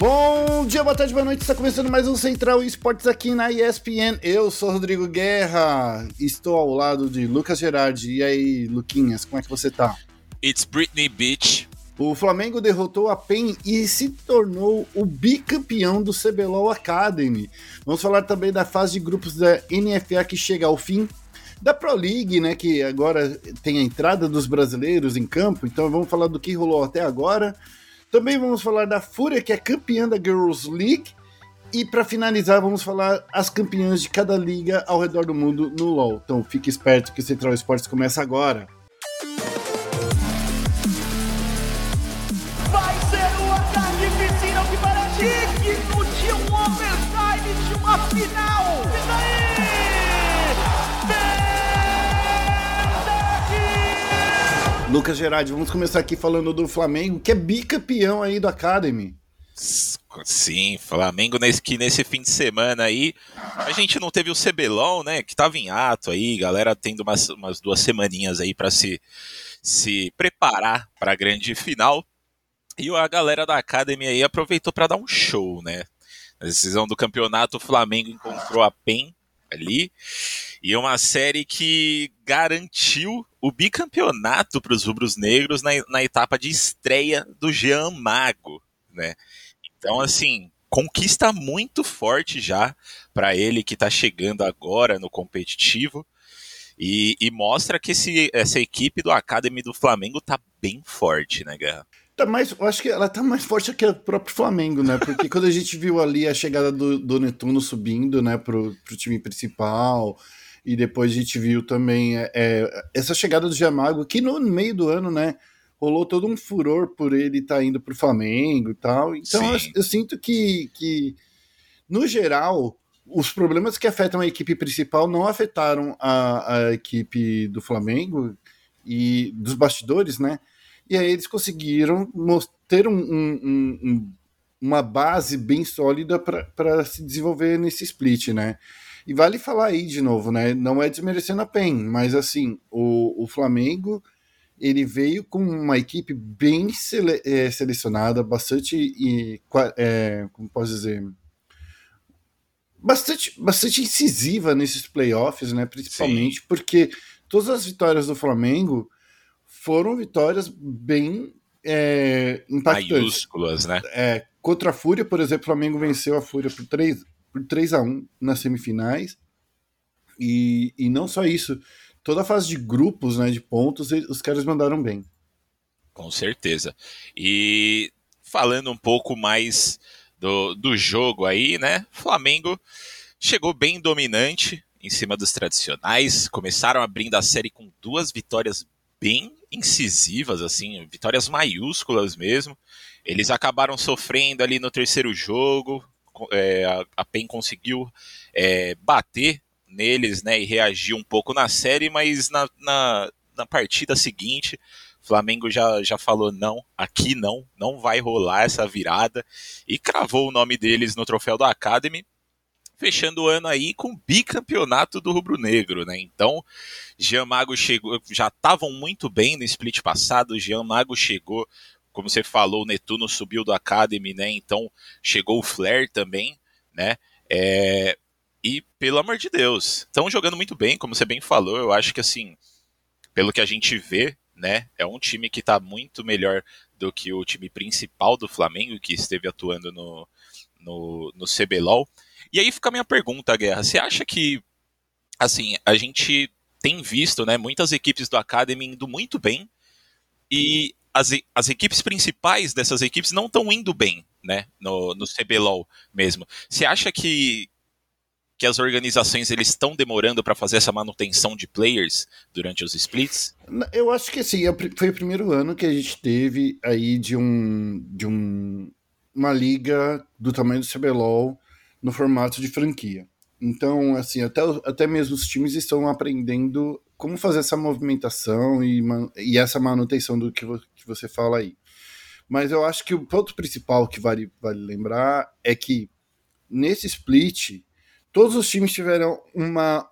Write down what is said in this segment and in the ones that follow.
Bom dia, boa tarde, boa noite. Está começando mais um Central Esportes aqui na ESPN. Eu sou Rodrigo Guerra. Estou ao lado de Lucas Gerardi. E aí, Luquinhas, como é que você tá? It's Britney Beach. O Flamengo derrotou a PEN e se tornou o bicampeão do CBLOL Academy. Vamos falar também da fase de grupos da NFA que chega ao fim, da Pro League, né, que agora tem a entrada dos brasileiros em campo, então vamos falar do que rolou até agora. Também vamos falar da Fúria, que é campeã da Girls League. E para finalizar, vamos falar as campeãs de cada liga ao redor do mundo no LoL. Então fique esperto que o Central Esportes começa agora. Lucas Gerardi, vamos começar aqui falando do Flamengo, que é bicampeão aí do Academy. Sim, Flamengo nesse, que nesse fim de semana aí, a gente não teve o CBLOL, né, que tava em ato aí, galera tendo umas, umas duas semaninhas aí para se, se preparar para a grande final. E a galera da Academy aí aproveitou para dar um show, né? Na decisão do campeonato, o Flamengo encontrou a PEN ali. E uma série que garantiu o bicampeonato para os rubros negros na, na etapa de estreia do Jean Mago, né? Então, assim, conquista muito forte já para ele que está chegando agora no competitivo. E, e, mostra que esse, essa equipe do Academy do Flamengo tá bem forte, né, Guerra? Tá mais, eu acho que ela tá mais forte que o próprio Flamengo, né? Porque quando a gente viu ali a chegada do, do Netuno subindo, né, pro, pro time principal, e depois a gente viu também é, é essa chegada do Giamago, que no meio do ano, né, rolou todo um furor por ele estar tá indo pro Flamengo e tal. Então eu, eu, sinto que, que, no geral, os problemas que afetam a equipe principal não afetaram a, a equipe do Flamengo e dos bastidores, né? E aí eles conseguiram ter um, um, um, uma base bem sólida para se desenvolver nesse split, né? E vale falar aí de novo, né? Não é desmerecendo a PEN, mas assim, o, o Flamengo ele veio com uma equipe bem sele, é, selecionada, bastante, e, é, como posso dizer, bastante, bastante incisiva nesses playoffs, né? Principalmente Sim. porque todas as vitórias do Flamengo foram vitórias bem é, impactantes. Maiúsculas, né? É, contra a Fúria, por exemplo, o Flamengo venceu a Fúria por 3, por 3 a 1 nas semifinais. E, e não só isso, toda a fase de grupos, né, de pontos, os caras mandaram bem. Com certeza. E falando um pouco mais do, do jogo aí, né? Flamengo chegou bem dominante em cima dos tradicionais, começaram abrindo a série com duas vitórias bem incisivas, assim, vitórias maiúsculas mesmo. Eles acabaram sofrendo ali no terceiro jogo. É, a, PEN conseguiu é, bater neles né, e reagir um pouco na série, mas na, na, na partida seguinte, Flamengo já, já falou não, aqui não, não vai rolar essa virada e cravou o nome deles no troféu da Academy fechando o ano aí com bicampeonato do Rubro Negro, né? Então, Jean Mago chegou, já estavam muito bem no split passado, Jean Mago chegou, como você falou, o Netuno subiu do Academy, né? Então, chegou o Flair também, né? É, e, pelo amor de Deus, estão jogando muito bem, como você bem falou, eu acho que, assim, pelo que a gente vê, né, é um time que está muito melhor do que o time principal do Flamengo, que esteve atuando no, no, no CBLOL. E aí fica a minha pergunta, Guerra. Você acha que, assim, a gente tem visto, né, muitas equipes do Academy indo muito bem e as, as equipes principais dessas equipes não estão indo bem, né, no, no CBLOL mesmo. Você acha que, que as organizações eles estão demorando para fazer essa manutenção de players durante os splits? Eu acho que sim, é foi o primeiro ano que a gente teve aí de um de um, uma liga do tamanho do CBLOL no formato de franquia. Então, assim, até, até mesmo os times estão aprendendo como fazer essa movimentação e, e essa manutenção do que, vo, que você fala aí. Mas eu acho que o ponto principal que vale, vale lembrar é que nesse split, todos os times tiveram uma,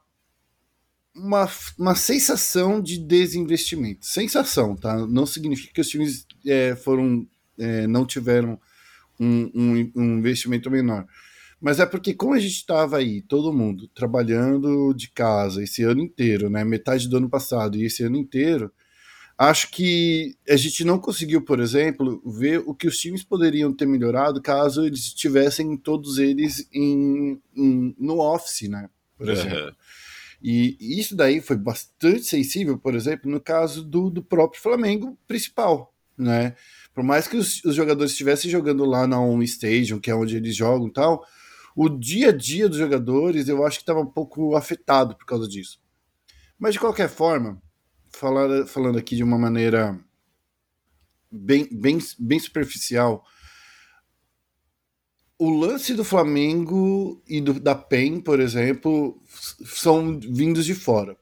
uma, uma sensação de desinvestimento. Sensação, tá? Não significa que os times é, foram é, não tiveram um, um, um investimento menor. Mas é porque, como a gente estava aí, todo mundo, trabalhando de casa esse ano inteiro, né? Metade do ano passado e esse ano inteiro, acho que a gente não conseguiu, por exemplo, ver o que os times poderiam ter melhorado caso eles estivessem todos eles em, em no office, né? Por exemplo. Uhum. E isso daí foi bastante sensível, por exemplo, no caso do, do próprio Flamengo principal, né? Por mais que os, os jogadores estivessem jogando lá na Home Stadium, que é onde eles jogam e tal, o dia a dia dos jogadores eu acho que estava um pouco afetado por causa disso. Mas de qualquer forma, falar, falando aqui de uma maneira bem, bem, bem superficial, o lance do Flamengo e do, da PEN, por exemplo, são vindos de fora.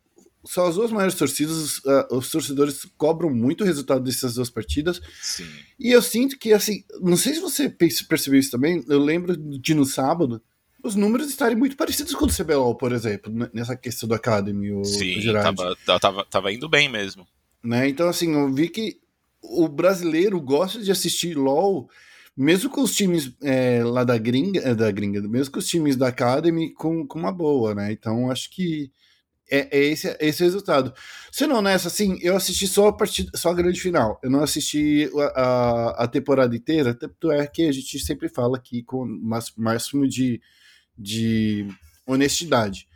São as duas maiores torcidas, uh, os torcedores cobram muito o resultado dessas duas partidas. Sim. E eu sinto que, assim, não sei se você percebeu isso também, eu lembro de no sábado, os números estarem muito parecidos com o do CBLOL, por exemplo, nessa questão do Academy. O, Sim, tava, tava, tava indo bem mesmo. Né? Então, assim, eu vi que o brasileiro gosta de assistir LOL, mesmo com os times é, lá da gringa, é, da gringa, mesmo com os times da Academy, com, com uma boa, né? Então, acho que é, é esse, esse resultado. Sendo honesto, assim, eu assisti só a, partida, só a grande final. Eu não assisti a, a, a temporada inteira, tanto é que a gente sempre fala aqui com o máximo de de honestidade.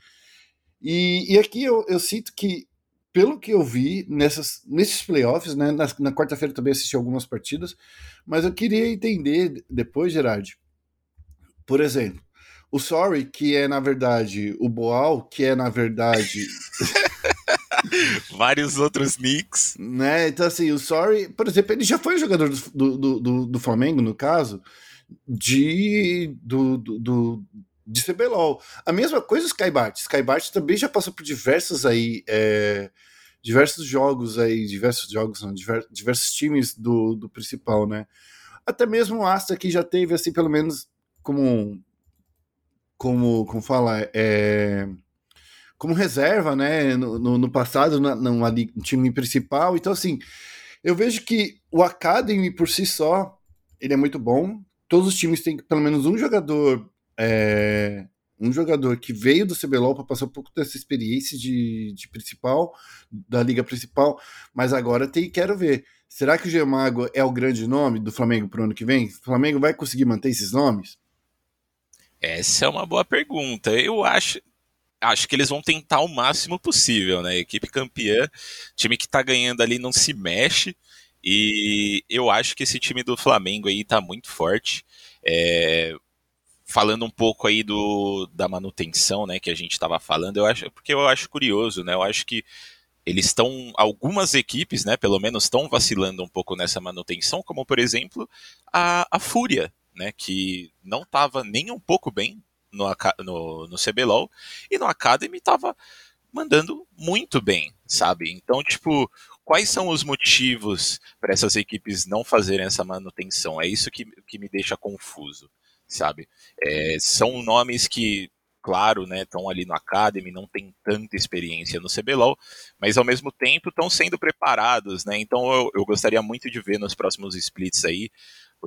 E, e aqui eu, eu sinto que, pelo que eu vi nessas, nesses playoffs, né, na, na quarta-feira também assisti algumas partidas, mas eu queria entender depois, Gerard, por exemplo, o Sorry, que é na verdade o Boal, que é na verdade. Vários outros nicks. Né? Então, assim, o Sorry, por exemplo, ele já foi jogador do, do, do, do Flamengo, no caso, de, do, do, de CBLOL. A mesma coisa o Skybart. Skybart também já passou por diversos aí. É, diversos jogos aí, diversos jogos, não, diversos, diversos times do, do principal, né? Até mesmo o Astra que já teve, assim, pelo menos como. Como, como fala? É, como reserva, né? No, no, no passado, na, no, no time principal. Então, assim, eu vejo que o Academy por si só ele é muito bom. Todos os times têm pelo menos um jogador é, um jogador que veio do CBLOL para passar um pouco dessa experiência de, de, principal, da liga principal, mas agora tem quero ver. Será que o Gemago é o grande nome do Flamengo para o ano que vem? O Flamengo vai conseguir manter esses nomes? Essa é uma boa pergunta. Eu acho, acho que eles vão tentar o máximo possível, né? Equipe campeã, time que tá ganhando ali não se mexe. E eu acho que esse time do Flamengo aí tá muito forte. É, falando um pouco aí do, da manutenção, né, que a gente estava falando, eu acho, porque eu acho curioso, né, eu acho que eles estão, algumas equipes, né, pelo menos estão vacilando um pouco nessa manutenção, como por exemplo a, a Fúria, né, que não estava nem um pouco bem no, no, no CBLOL, e no Academy estava mandando muito bem, sabe? Então, tipo, quais são os motivos para essas equipes não fazerem essa manutenção? É isso que, que me deixa confuso sabe? É, são nomes que, claro, né, estão ali no Academy, não tem tanta experiência no CBLOL, mas ao mesmo tempo estão sendo preparados, né? Então eu, eu, gostaria muito de ver nos próximos splits aí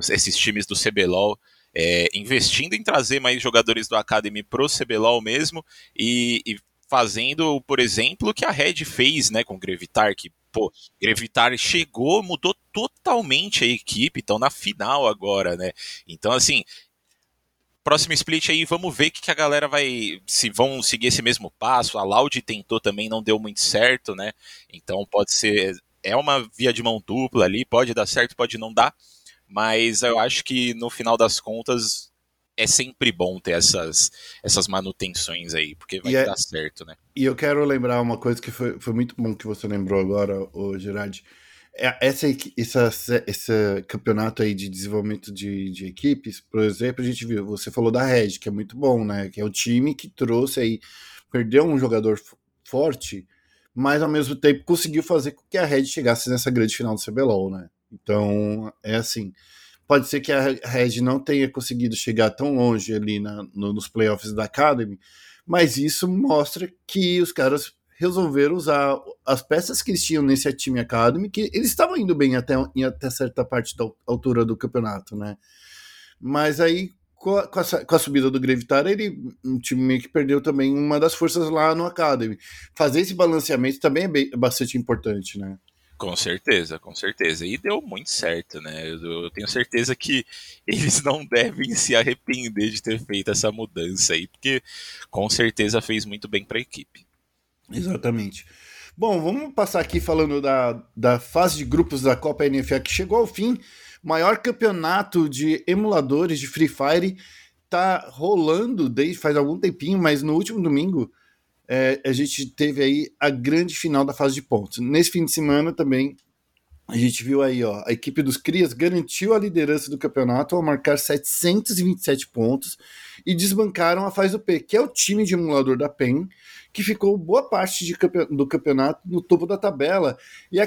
esses times do CBLOL é, investindo em trazer mais jogadores do Academy pro CBLOL mesmo e, e fazendo, por exemplo, o que a Red fez, né, com o Grevitar, que pô, Grevitar chegou, mudou totalmente a equipe, estão na final agora, né? Então, assim, próximo split aí, vamos ver que, que a galera vai. Se vão seguir esse mesmo passo. A Loud tentou também, não deu muito certo, né? Então pode ser. É uma via de mão dupla ali, pode dar certo, pode não dar. Mas eu acho que no final das contas é sempre bom ter essas, essas manutenções aí, porque vai é, dar certo, né? E eu quero lembrar uma coisa que foi, foi muito bom que você lembrou agora, o Gerard. É, essa, essa, esse campeonato aí de desenvolvimento de, de equipes, por exemplo, a gente viu, você falou da Red, que é muito bom, né? Que é o time que trouxe aí, perdeu um jogador forte, mas ao mesmo tempo conseguiu fazer com que a Red chegasse nessa grande final do CBLOL, né? Então, é assim. Pode ser que a Red não tenha conseguido chegar tão longe ali na, no, nos playoffs da Academy, mas isso mostra que os caras resolveram usar as peças que eles tinham nesse time Academy, que eles estavam indo bem até, até certa parte da altura do campeonato, né? Mas aí, com a, com a, subida do Gravitar, ele, o time meio que perdeu também uma das forças lá no Academy. Fazer esse balanceamento também é bem, bastante importante, né? Com certeza, com certeza. E deu muito certo, né? Eu, eu, tenho certeza que eles não devem se arrepender de ter feito essa mudança aí, porque com certeza fez muito bem para a equipe. Exatamente. Bom, vamos passar aqui falando da, da fase de grupos da Copa NFA que chegou ao fim. Maior campeonato de emuladores de Free Fire tá rolando desde faz algum tempinho, mas no último domingo é, a gente teve aí a grande final da fase de pontos. Nesse fim de semana também a gente viu aí, ó, a equipe dos Crias garantiu a liderança do campeonato ao marcar 727 pontos e desbancaram a fase do P, que é o time de emulador da PEN, que ficou boa parte de, do campeonato no topo da tabela e,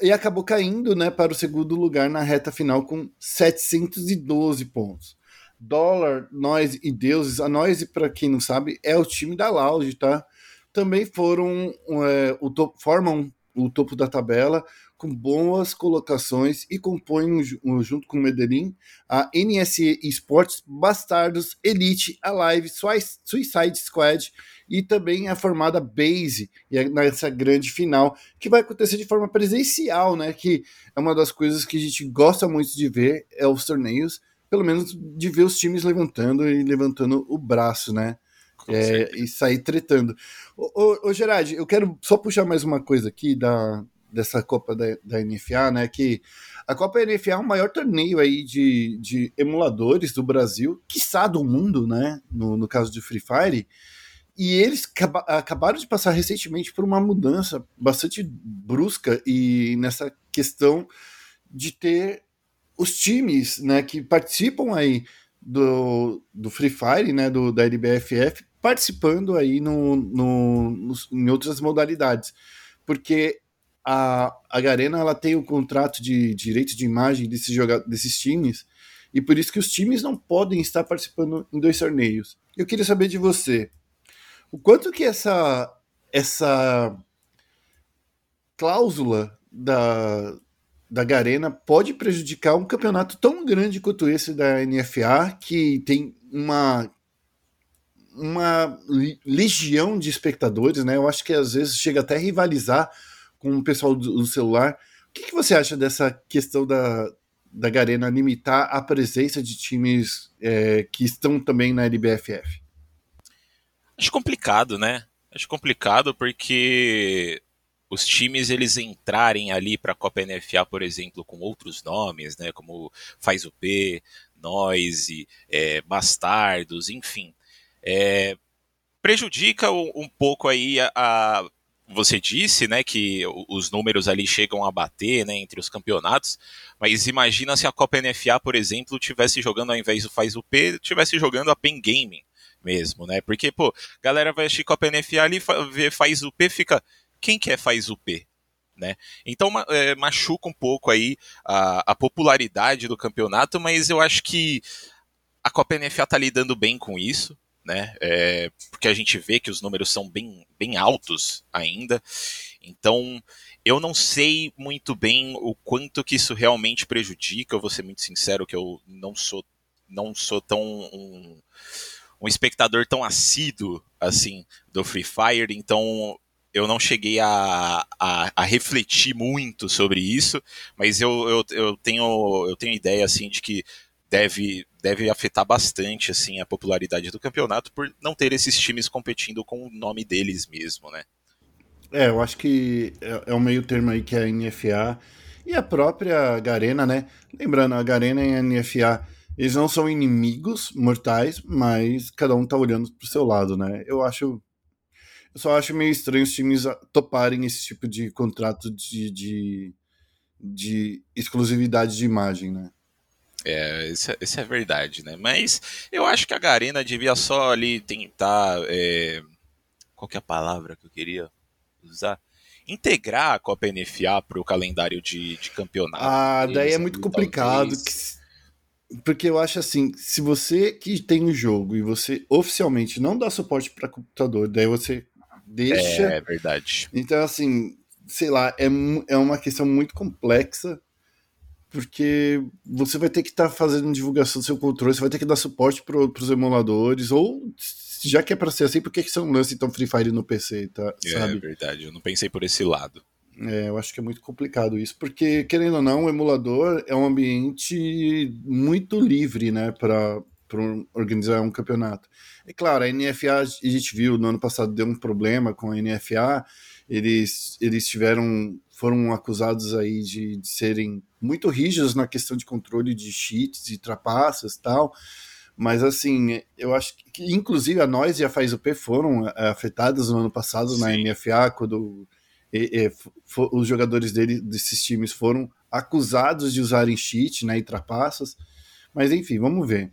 e acabou caindo né, para o segundo lugar na reta final com 712 pontos. Dólar, Nós e Deuses. A Nós, para quem não sabe, é o time da Loud, tá? Também foram é, o top, formam o topo da tabela com boas colocações e compõem, junto com o Medellín, a NSE Esports, Bastardos, Elite, Alive, Suicide Squad e também a formada Base, e é nessa grande final, que vai acontecer de forma presencial, né? Que é uma das coisas que a gente gosta muito de ver, é os torneios pelo menos de ver os times levantando e levantando o braço, né? É, e sair tretando. Ô, ô, ô, Gerard, eu quero só puxar mais uma coisa aqui da, dessa Copa da, da NFA, né? Que a Copa NFA é o maior torneio aí de, de emuladores do Brasil, quiçá do mundo, né? No, no caso do Free Fire. E eles acabaram de passar recentemente por uma mudança bastante brusca e nessa questão de ter os times né, que participam aí do, do Free Fire, né, do, da LBFF, participando aí no, no, no, em outras modalidades. Porque a, a Garena ela tem o contrato de direito de imagem desses, desses times, e por isso que os times não podem estar participando em dois torneios. Eu queria saber de você, o quanto que essa, essa cláusula da, da Garena pode prejudicar um campeonato tão grande quanto esse da NFA, que tem uma uma legião de espectadores, né? Eu acho que às vezes chega até a rivalizar com o pessoal do, celular. O que, que, você acha dessa questão da, da Garena limitar a presença de times é, que estão também na LBFF? Acho complicado, né? Acho complicado porque os times eles entrarem ali para a Copa NFA, por exemplo, com outros nomes, né, como Faz o P, Noise, é, Bastardos, enfim, é, prejudica um, um, pouco aí a, a, você disse, né, que os números ali chegam a bater, né, entre os campeonatos, mas imagina se a Copa NFA, por exemplo, tivesse jogando ao invés do Faz o P, tivesse jogando a Pen Gaming mesmo, né? Porque, pô, galera vai assistir Copa NFA ali, vê Faz o P, fica quem quer faz o P? Né? Então é, machuca um pouco aí a, a, popularidade do campeonato, mas eu acho que a Copa NFA está lidando bem com isso, né? É, porque a gente vê que os números são bem, bem altos ainda. Então eu não sei muito bem o quanto que isso realmente prejudica. Eu vou ser muito sincero que eu não sou não sou tão um, um espectador tão assíduo assim do Free Fire, então eu não cheguei a, a, a, refletir muito sobre isso, mas eu, eu, eu, tenho, eu tenho ideia assim de que deve, deve afetar bastante assim a popularidade do campeonato por não ter esses times competindo com o nome deles mesmo, né? É, eu acho que é, é um meio termo aí que é a NFA e a própria Garena, né? Lembrando, a Garena e a NFA, eles não são inimigos mortais, mas cada um tá olhando pro seu lado, né? Eu acho eu só acho meio estranho os times toparem esse tipo de contrato de, de, de exclusividade de imagem, né? É, isso, é, isso é verdade, né? Mas eu acho que a Garena devia só ali tentar. É... Qual que é a palavra que eu queria usar? Integrar a Copa NFA para o calendário de, de campeonato. Ah, daí é muito complicado. Que, porque eu acho assim, se você que tem um jogo e você oficialmente não dá suporte para computador, daí você deixa. É, verdade. Então, assim, sei lá, é, é uma questão muito complexa, porque você vai ter que estar tá fazendo divulgação do seu controle, você vai ter que dar suporte para os emuladores, ou já que é para ser assim, por que, que você não lança então Free Fire no PC, tá? É sabe? verdade, eu não pensei por esse lado. É, eu acho que é muito complicado isso, porque, querendo ou não, o emulador é um ambiente muito livre, né, para organizar um campeonato. É claro, a NFA, a gente viu no ano passado, deu um problema com a NFA, eles, eles tiveram, foram acusados aí de, de serem muito rígidos na questão de controle de cheats e trapaças e tal, mas assim, eu acho que inclusive a nós e a FaZP foram eh, afetadas no ano passado Sim. na NFA, quando e, e, os jogadores dele, desses times foram acusados de usarem cheat né, e trapaças. Mas enfim, vamos ver.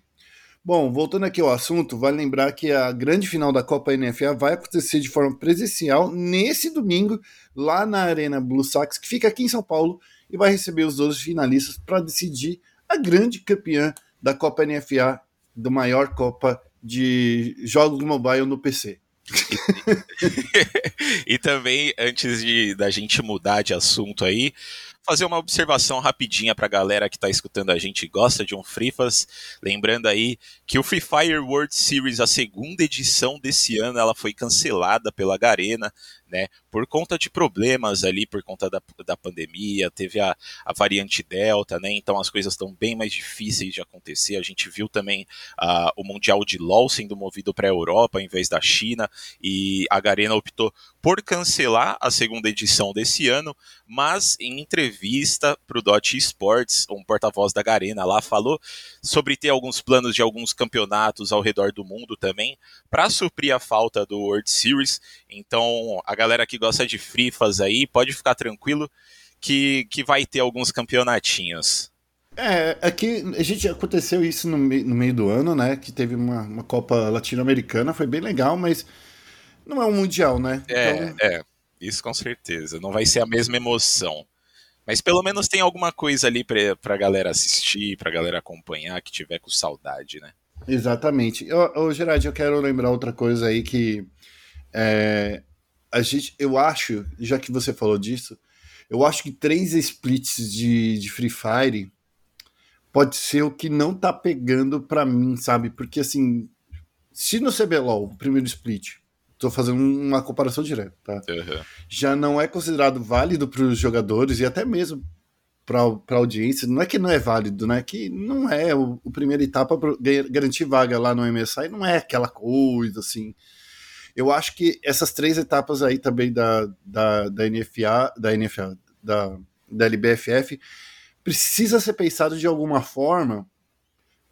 Bom, voltando aqui ao assunto, vale lembrar que a grande final da Copa NFA vai acontecer de forma presencial nesse domingo, lá na Arena Blue Sox, que fica aqui em São Paulo, e vai receber os 12 finalistas para decidir a grande campeã da Copa NFA, do maior Copa de jogos mobile no PC e também, antes de da gente mudar de assunto aí, fazer uma observação rapidinha pra galera que tá escutando a gente e gosta de um Frifas. Lembrando aí que o Free Fire World Series, a segunda edição desse ano, ela foi cancelada pela Garena né? Por conta de problemas ali, por conta da, da pandemia, teve a, a variante Delta, né? Então as coisas estão bem mais difíceis de acontecer. A gente viu também uh, o Mundial de LoL sendo movido para a Europa em vez da China, e a Garena optou por cancelar a segunda edição desse ano, mas em entrevista para o Dot Esports, um porta-voz da Garena lá falou sobre ter alguns planos de alguns campeonatos ao redor do mundo também, para suprir a falta do World Series. Então a galera que gosta de frifas aí, pode ficar tranquilo que, que vai ter alguns campeonatinhos. É, aqui a gente aconteceu isso no, meio, no meio do ano, né? Que teve uma, uma Copa Latino-Americana, foi bem legal, mas não é um Mundial, né? É, então... é, isso com certeza. Não vai ser a mesma emoção. Mas pelo menos tem alguma coisa ali pra, pra galera assistir, pra galera acompanhar, que tiver com saudade, né? Exatamente. Ô, ô Gerard, eu quero lembrar outra coisa aí que é, a gente, eu acho, já que você falou disso, eu acho que três splits de, de Free Fire pode ser o que não tá pegando para mim, sabe? Porque assim, se no CBLOL, o primeiro split, tô fazendo uma comparação direta, tá? Uhum. Já não é considerado válido para os jogadores e até mesmo para a audiência. Não é que não é válido, né? Que não é o, o primeira etapa para garantir vaga lá no MSI, não é aquela coisa assim eu acho que essas três etapas aí também da, da, da NFA, da NFA, da, da LBFF, precisa ser pensado de alguma forma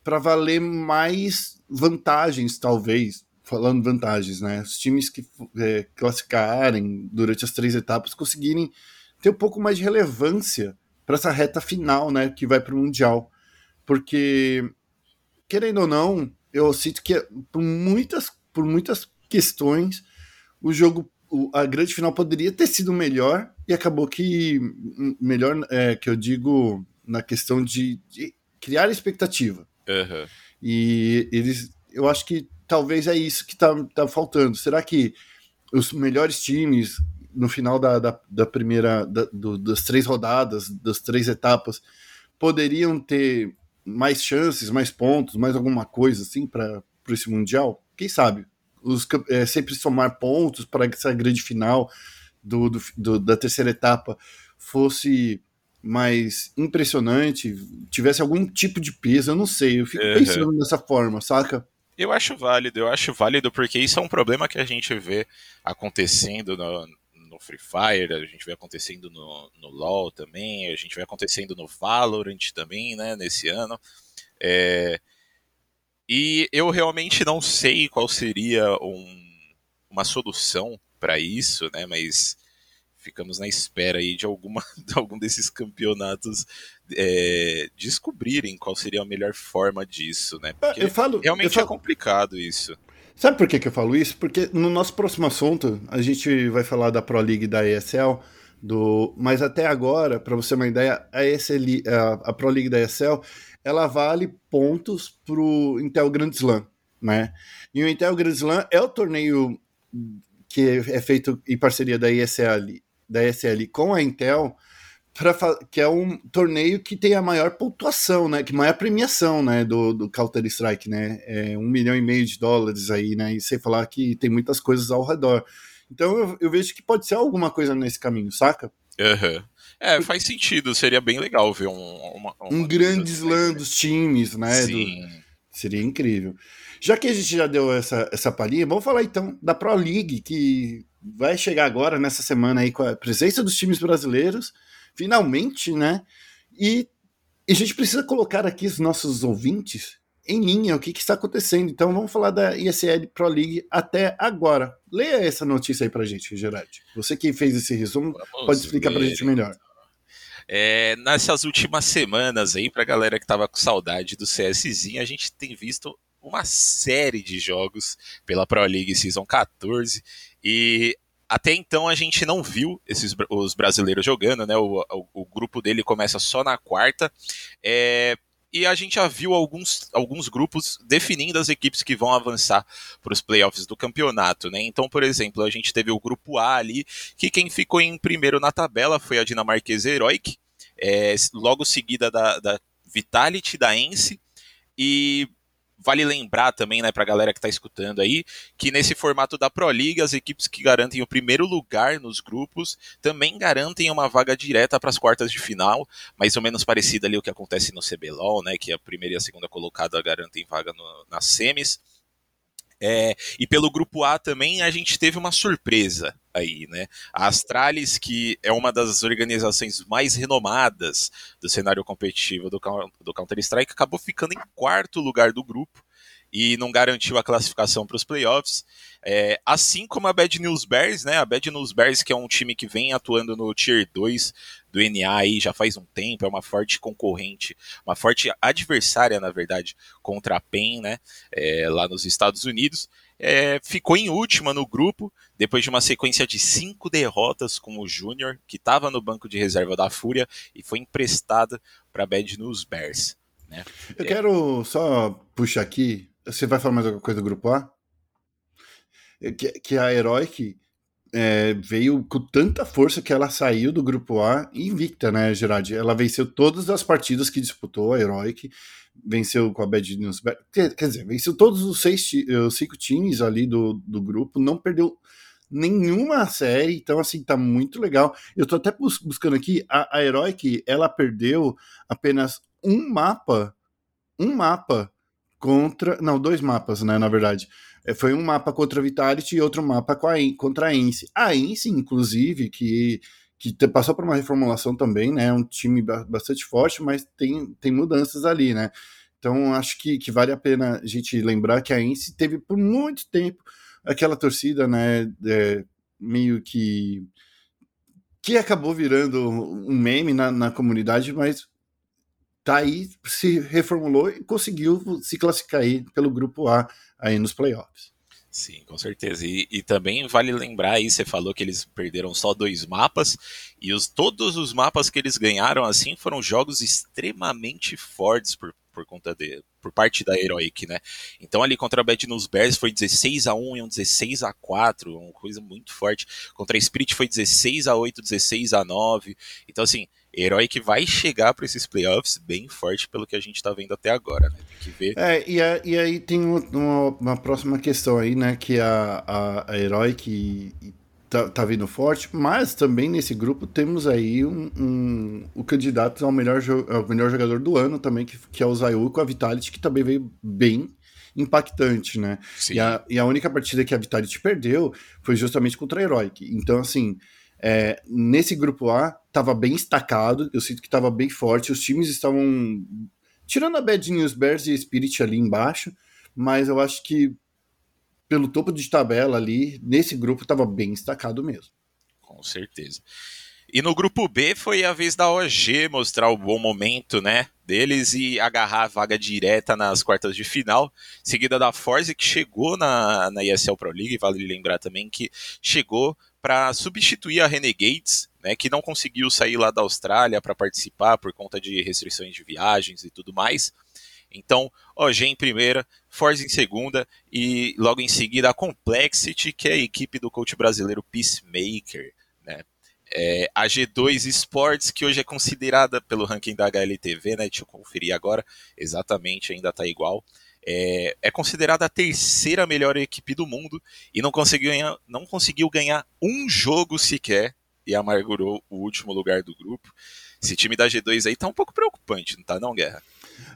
para valer mais vantagens, talvez. Falando vantagens, né? Os times que é, classificarem durante as três etapas conseguirem ter um pouco mais de relevância para essa reta final, né? Que vai para o Mundial. Porque, querendo ou não, eu sinto que por muitas, por muitas questões, o jogo, a grande final poderia ter sido melhor e acabou que melhor é, que eu digo na questão de, de criar expectativa. Uhum. E eles, eu acho que talvez é isso que tá, tá faltando. Será que os melhores times no final da, da, da primeira, da, do, das três rodadas, das três etapas, poderiam ter mais chances, mais pontos, mais alguma coisa assim para esse mundial? Quem sabe? Os, é, sempre somar pontos para que essa grande final do, do, do, da terceira etapa fosse mais impressionante, tivesse algum tipo de peso, eu não sei, eu fico uhum. pensando dessa forma, saca? Eu acho válido, eu acho válido porque isso é um problema que a gente vê acontecendo no, no Free Fire, a gente vê acontecendo no, no LoL também, a gente vê acontecendo no Valorant também, né, nesse ano. É, e eu realmente não sei qual seria um, uma solução para isso, né? Mas ficamos na espera aí de, alguma, de algum desses campeonatos é, descobrirem qual seria a melhor forma disso, né? Porque eu falo, realmente eu falo... é complicado isso. Sabe por que, que eu falo isso? Porque no nosso próximo assunto a gente vai falar da Pro League da ESL, do, mas até agora, para você ter uma ideia, a, ESL, a, a Pro League da ESL ela vale pontos para o Intel Grand Slam, né? E o Intel Grand Slam é o torneio que é feito em parceria da ESL, da ESL com a Intel, pra, que é um torneio que tem a maior pontuação, né? Que maior premiação, né? Do, do Counter Strike, né? É um milhão e meio de dólares aí, né? E sem falar que tem muitas coisas ao redor. Então eu, eu vejo que pode ser alguma coisa nesse caminho, saca? Uhum. É, faz sentido. Seria bem legal ver um, uma, uma um grande slam dos times, né? Sim. Do, seria incrível. Já que a gente já deu essa, essa palhinha, vamos falar então da Pro League, que vai chegar agora nessa semana aí com a presença dos times brasileiros, finalmente, né? E, e a gente precisa colocar aqui os nossos ouvintes em linha o que, que, está acontecendo. Então vamos falar da ISL Pro League até agora. Leia essa notícia aí pra gente, Gerard. Você que fez esse resumo, vamos pode explicar para a gente melhor. É, nessas últimas semanas aí, pra galera que tava com saudade do CSzinho, a gente tem visto uma série de jogos pela Pro League Season 14 e até então a gente não viu esses os brasileiros jogando, né? O, o, o grupo dele começa só na quarta. É, e a gente já viu alguns, alguns grupos definindo as equipes que vão avançar para os playoffs do campeonato, né? Então, por exemplo, a gente teve o grupo A ali, que quem ficou em primeiro na tabela foi a dinamarquesa Heroic, é, logo seguida da, da Vitality, da Ence, e Vale lembrar também, né, para a galera que está escutando aí, que nesse formato da Pro League, as equipes que garantem o primeiro lugar nos grupos também garantem uma vaga direta para as quartas de final, mais ou menos parecido ali o que acontece no CBLOL, né, que a primeira e a segunda colocada garantem vaga no, nas semis. É, e pelo grupo A também a gente teve uma surpresa aí, né? A Astralis, que é uma das organizações mais renomadas do cenário competitivo do, do Counter-Strike, acabou ficando em quarto lugar do grupo e não garantiu a classificação para os playoffs. É, assim como a Bad News Bears, né? A Bad News Bears, que é um time que vem atuando no Tier 2 do NA aí já faz um tempo, é uma forte concorrente, uma forte adversária, na verdade, contra a PEN, né? É, lá nos Estados Unidos. É, ficou em última no grupo, depois de uma sequência de cinco derrotas com o Júnior, que estava no banco de reserva da Fúria e foi emprestado para a Bad News Bears. Né? Eu é. quero só puxar aqui você vai falar mais alguma coisa do grupo A? É que, que a Heroic é, veio com tanta força que ela saiu do grupo A invicta, né, Gerard? Ela venceu todas as partidas que disputou, a Heroic, venceu com a Bad News. Quer, dizer, venceu todos os, seis, os cinco times ali do, do grupo, não perdeu nenhuma série, então assim, tá muito legal. Eu tô até bus buscando aqui, a, a Heroic, ela perdeu apenas um mapa, um mapa contra. Não, dois mapas, né? Na verdade. É, foi um mapa contra a Vitality e outro mapa com a, contra a Ence. A Ence, inclusive, que, que passou por uma reformulação também, né? Um time bastante forte, mas tem, tem mudanças ali, né? Então, acho que, que vale a pena a gente lembrar que a Ence teve por muito tempo aquela torcida, né? É, meio que. que acabou virando um meme na, na comunidade, mas tá aí, se reformulou e conseguiu se classificar aí pelo grupo A aí nos playoffs. Sim, com certeza. E, e, também vale lembrar aí, você falou que eles perderam só dois mapas, e os, todos os mapas que eles ganharam assim foram jogos extremamente fortes por, por conta de. por parte da Heroic, né? Então ali contra a Bad News Bears foi 16 a 1 e um 16 a 4 uma coisa muito forte. Contra a Spirit foi 16 a 8 16 a 9 Então, assim, herói que vai chegar para esses playoffs bem forte pelo que a gente está vendo até agora, né? Tem que ver. É, e, a, e aí tem uma, uma, próxima questão aí, né? Que a, a, a herói que tá, tá vindo forte, mas também nesse grupo temos aí um, um, o candidato ao melhor, ao melhor jogador do ano também, que, que é o Zayu com a Vitality, que também veio bem impactante, né? E a, e a única partida que a Vitality perdeu foi justamente contra a Heroic. Então, assim, é, nesse grupo A, estava bem estacado, eu sinto que estava bem forte, os times estavam. Tirando a Bad News Bears e Spirit ali embaixo, mas eu acho que pelo topo de tabela ali, nesse grupo estava bem estacado mesmo. Com certeza. E no grupo B foi a vez da OG mostrar o bom momento, né, deles e agarrar a vaga direta nas quartas de final, seguida da Force que chegou na, na ESL Pro League, vale lembrar também que chegou para substituir a Renegades, né, que não conseguiu sair lá da Austrália para participar por conta de restrições de viagens e tudo mais. Então, OG em primeira, Force em segunda e logo em seguida a Complexity, que é a equipe do coach brasileiro Peacemaker. Né? É, a G2 Sports, que hoje é considerada pelo ranking da HLTV, né? Deixa eu conferir agora, exatamente, ainda tá igual. É, é, considerada a terceira melhor equipe do mundo e não conseguiu, ganhar, não conseguiu ganhar um jogo sequer e amargurou o último lugar do grupo. Esse time da G2 aí tá um pouco preocupante, não tá não, Guerra?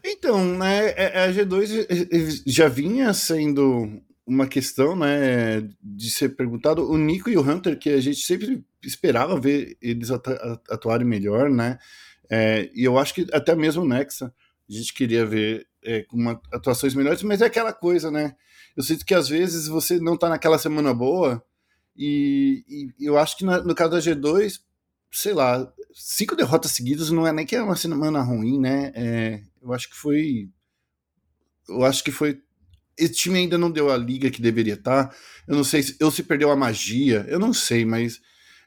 Então, né, é, é, a G2 já vinha sendo uma questão, né, de ser perguntado. O Nico e o Hunter, que a gente sempre esperava ver eles atuarem melhor, né, é, e eu acho que até mesmo o Nexa, a gente queria ver é, com uma, atuações melhores, mas é aquela coisa, né, eu sinto que às vezes você não tá naquela semana boa, e, e eu acho que na, no caso da G2, sei lá, cinco derrotas seguidas não é nem que é uma semana ruim, né? É, eu acho que foi. Eu acho que foi. Esse time ainda não deu a liga que deveria estar. Tá. Eu não sei se, eu se perdeu a magia, eu não sei, mas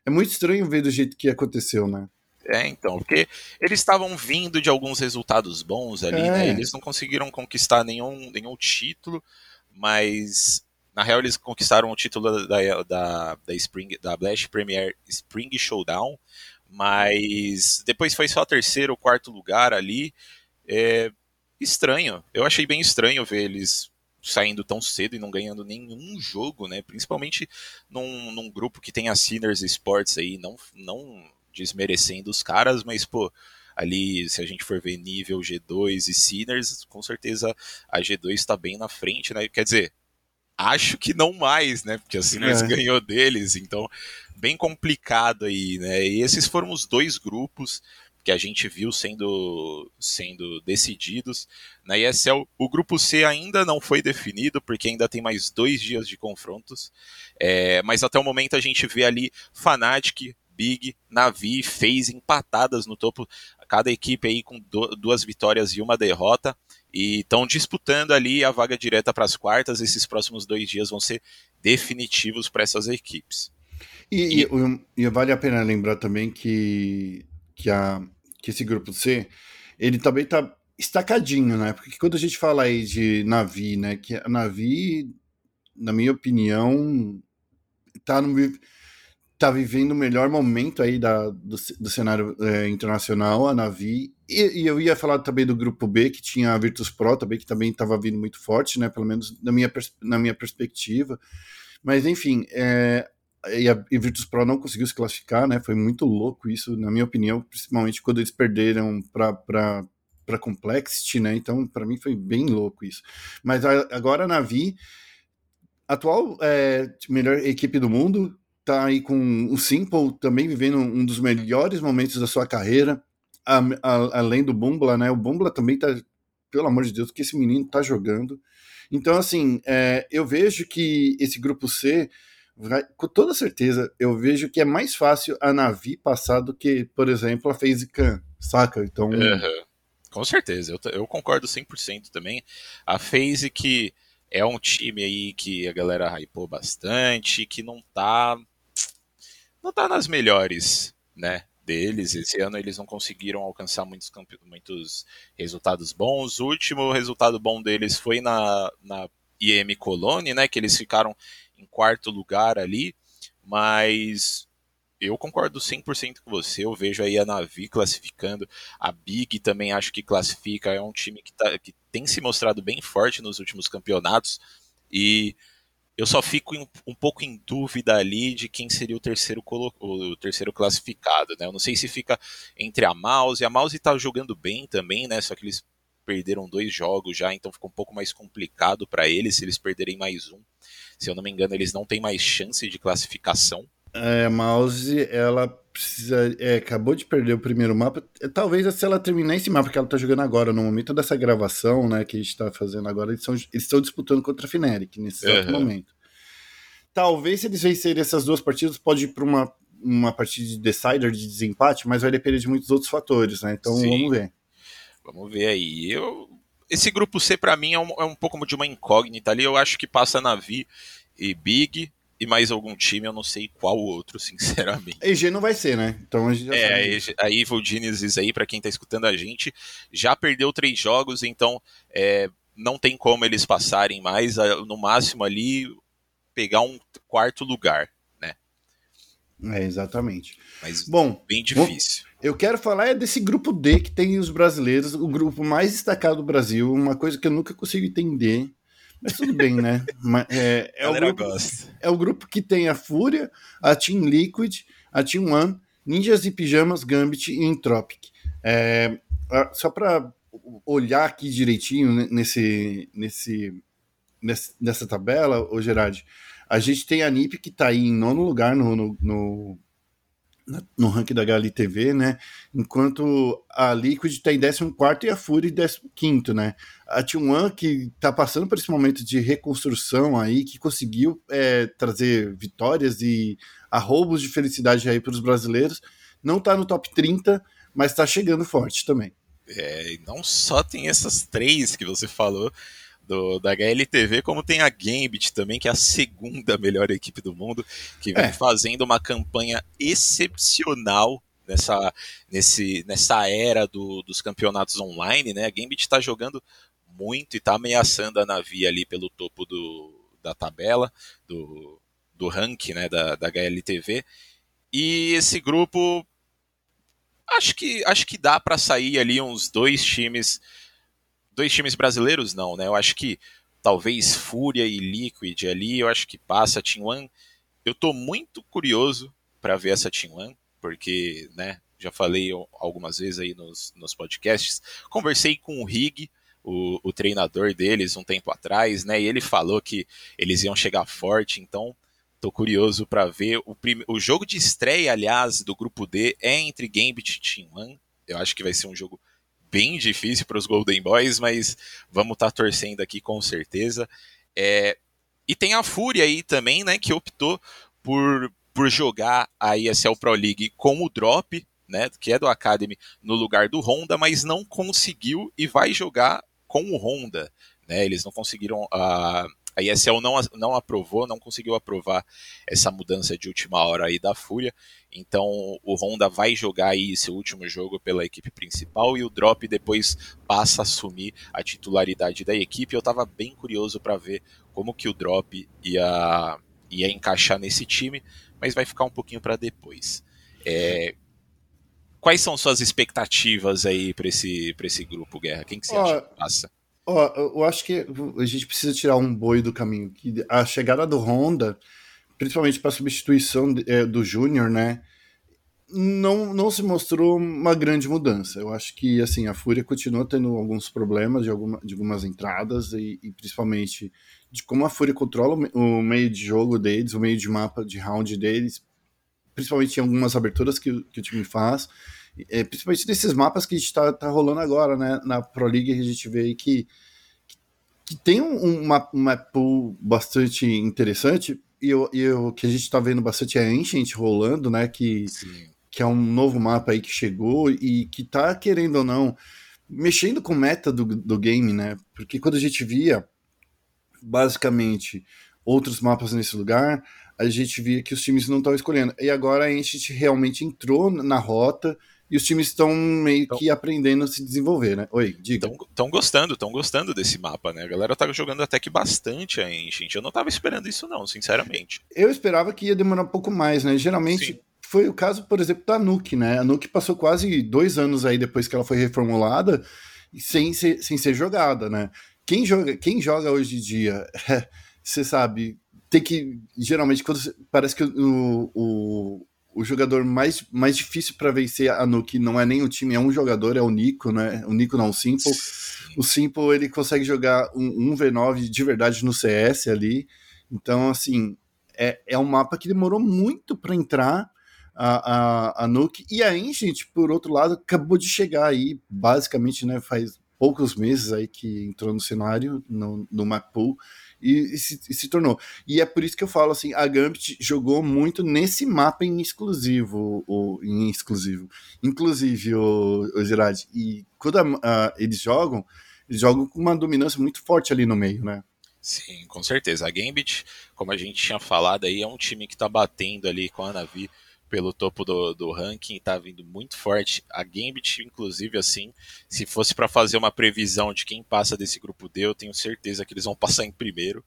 é muito estranho ver do jeito que aconteceu, né? É, então, porque eles estavam vindo de alguns resultados bons ali, né? é. né? Eles não conseguiram conquistar nenhum, nenhum título, mas na real eles conquistaram o título da, da, da, Spring, da Blast Premier Spring Showdown, mas depois foi só terceiro ou quarto lugar ali. É estranho. Eu achei bem estranho ver eles saindo tão cedo e não ganhando nenhum jogo, né? Principalmente num, num grupo que tem a Sinners Sports aí, não, não desmerecendo os caras, mas, pô, ali, se a gente for ver nível G2 e Sinners, com certeza a G2 está bem na frente, né? Quer dizer, acho que não mais, né? Porque a Sinners é. ganhou deles, então bem complicado aí, né? E esses foram os dois grupos que a gente viu sendo, sendo decididos. Na ESL, o grupo C ainda não foi definido, porque ainda tem mais dois dias de confrontos. É, mas até o momento a gente vê ali Fnatic, Big, Navi, FaZe empatadas no topo, cada equipe aí com duas vitórias e uma derrota. E estão disputando ali a vaga direta para as quartas. Esses próximos dois dias vão ser definitivos para essas equipes. E, e, e, vale a pena lembrar também que, que, a, que esse grupo C, ele também está estacadinho, né? Porque quando a gente fala aí de Navi, né? Que a Navi, na minha opinião, está tá vivendo o melhor momento aí da, do, do cenário é, internacional, a Navi. E, e, eu ia falar também do grupo B, que tinha a Virtus Pro também, que também estava vindo muito forte, né? Pelo menos na minha, na minha perspectiva. Mas, enfim, é, e a e Virtus Pro não conseguiu se classificar, né? Foi muito louco isso, na minha opinião, principalmente quando eles perderam para para Complexity, né? Então, para mim foi bem louco isso. Mas a, agora a Navi, atual é, melhor equipe do mundo, tá aí com o Simple também vivendo um dos melhores momentos da sua carreira, a, a, além do Bumbla, né? O Bumbla também tá, pelo amor de Deus, que esse menino tá jogando. Então, assim, é, eu vejo que esse grupo C vai, com toda certeza, eu vejo que é mais fácil a Navi passar do que, por exemplo, a FaZe Khan, saca? Então. Uhum. Com certeza, eu, eu concordo 100% também. A FaZe que é um time aí que a galera hypou bastante, que não tá. Não tá nas melhores, né? Deles. Esse ano eles não conseguiram alcançar muitos, muitos resultados bons. O último resultado bom deles foi na, na IM Colone, né? Que eles ficaram em quarto lugar ali, mas eu concordo 100% com você. Eu vejo aí a Navi classificando, a Big também acho que classifica. É um time que, tá, que tem se mostrado bem forte nos últimos campeonatos e eu só fico um, um pouco em dúvida ali de quem seria o terceiro, o terceiro classificado, né? Eu não sei se fica entre a Mouse. A Mouse tá jogando bem também, né? Só que eles perderam dois jogos já, então ficou um pouco mais complicado para eles se eles perderem mais um. Se eu não me engano, eles não têm mais chance de classificação. É, a Mouse, ela precisa. É, acabou de perder o primeiro mapa. É, talvez se ela terminar esse mapa que ela tá jogando agora, no momento dessa gravação, né, que a gente tá fazendo agora, eles, são, eles estão disputando contra a Fnatic nesse uhum. momento. Talvez se eles vencerem essas duas partidas, pode ir para uma, uma partida de decider, de desempate, mas vai depender de muitos outros fatores, né? Então Sim. vamos ver. Vamos ver aí. Eu, esse grupo C para mim é um, é um pouco de uma incógnita ali. Eu acho que passa Navi e Big e mais algum time, eu não sei qual outro, sinceramente. EG não vai ser, né? Então a gente já É, sabe. a Evil Genesis aí, para quem tá escutando a gente, já perdeu três jogos, então é, não tem como eles passarem mais, no máximo ali pegar um quarto lugar? É, exatamente. Mas Bom, bem difícil. Eu quero falar é desse grupo D que tem os brasileiros, o grupo mais destacado do Brasil, uma coisa que eu nunca consigo entender. Mas tudo bem, né? É, é, o grupo, é o grupo que tem a Fúria, a Team Liquid, a Team One, Ninjas e Pijamas, Gambit e Entropic. É, só para olhar aqui direitinho nesse, nesse, nessa tabela, ô Gerard, a gente tem a NIP que está aí em nono lugar no, no, no, no ranking da HLTV, né? Enquanto a Liquid está em 14 e a Fury em 15, né? A T1 que está passando por esse momento de reconstrução aí, que conseguiu é, trazer vitórias e arroubos de felicidade aí para os brasileiros, não está no top 30, mas está chegando forte também. É, não só tem essas três que você falou, do, da HLTV, como tem a Gambit também, que é a segunda melhor equipe do mundo, que vem é. fazendo uma campanha excepcional nessa, nesse, nessa era do, dos campeonatos online, né? A Gambit está jogando muito e está ameaçando a Navi ali pelo topo do, da tabela, do, do ranking né, da, da HLTV. E esse grupo acho que acho que dá para sair ali uns dois times dois times brasileiros, não, né? Eu acho que talvez Fúria e Liquid ali, eu acho que passa a Team One. Eu tô muito curioso para ver essa Team One, porque, né, já falei algumas vezes aí nos, nos podcasts. Conversei com o Rig, o, o, treinador deles, um tempo atrás, né? E ele falou que eles iam chegar forte, então tô curioso para ver. O, o jogo de estreia, aliás, do grupo D é entre Gambit e Team One. Eu acho que vai ser um jogo bem difícil para os Golden Boys, mas vamos estar tá torcendo aqui com certeza. É, e tem a Fúria aí também, né, que optou por, por jogar a ESL Pro League com o Drop, né, que é do Academy, no lugar do Honda, mas não conseguiu e vai jogar com o Honda. Né, eles não conseguiram. Uh, a ESL não, não aprovou, não conseguiu aprovar essa mudança de última hora aí da Fúria. Então o Honda vai jogar aí seu último jogo pela equipe principal e o Drop depois passa a assumir a titularidade da equipe. Eu estava bem curioso para ver como que o Drop ia, ia encaixar nesse time, mas vai ficar um pouquinho para depois. É, quais são suas expectativas aí para esse, esse grupo, Guerra? Quem que você acha que passa? Ó, eu acho que a gente precisa tirar um boi do caminho. Que a chegada do Honda, principalmente para substituição é, do Júnior, né? Não, não se mostrou uma grande mudança. Eu acho que assim a Fúria continua tendo alguns problemas de, alguma, de algumas entradas e, e principalmente de como a Fúria controla o meio de jogo deles, o meio de mapa de round deles, principalmente em algumas aberturas que, que o time faz é, principalmente nesses mapas que a gente está tá rolando agora, né? Na Pro League a gente vê aí que, que, tem um, um, map, um map pool bastante interessante e o, e o que a gente está vendo bastante é a Ancient rolando, né? Que, que é um novo mapa aí que chegou e que tá, querendo ou não, mexendo com meta do, do game, né? Porque quando a gente via, basicamente, outros mapas nesse lugar, a gente via que os times não estão escolhendo. E agora a Ancient realmente entrou na rota e os times estão meio então, que aprendendo a se desenvolver, né? Oi, diga. Estão gostando, estão gostando desse mapa, né? A galera tá jogando até que bastante a Ancient. Eu não tava esperando isso não, sinceramente. Eu esperava que ia demorar um pouco mais, né? Geralmente Sim. foi o caso, por exemplo, da Nuke, né? A Nuke passou quase dois anos aí depois que ela foi reformulada sem ser, sem ser jogada, né? Quem joga, quem joga hoje em dia, você sabe, tem que geralmente quando parece que o, o o jogador mais, mais difícil para vencer a Nuke não é nem o time, é um jogador, é o Nico, né? O Nico não, o Simple. O Simple ele consegue jogar um, um V9 de verdade no CS ali. Então, assim, é, é um mapa que demorou muito para entrar a, a, a Nuke. E a Ancient, por outro lado, acabou de chegar aí, basicamente, né? Faz poucos meses aí que entrou no cenário, no, no map pool e, e, se, e, se, tornou. E é por isso que eu falo assim, a Gambit jogou muito nesse mapa em exclusivo, o, em exclusivo. Inclusive, o, o e quando a, a, eles jogam, eles jogam com uma dominância muito forte ali no meio, né? Sim, com certeza. A Gambit, como a gente tinha falado aí, é um time que tá batendo ali com a Navi pelo topo do, do ranking, tá vindo muito forte. A Gambit, inclusive, assim, se fosse para fazer uma previsão de quem passa desse grupo D, eu tenho certeza que eles vão passar em primeiro.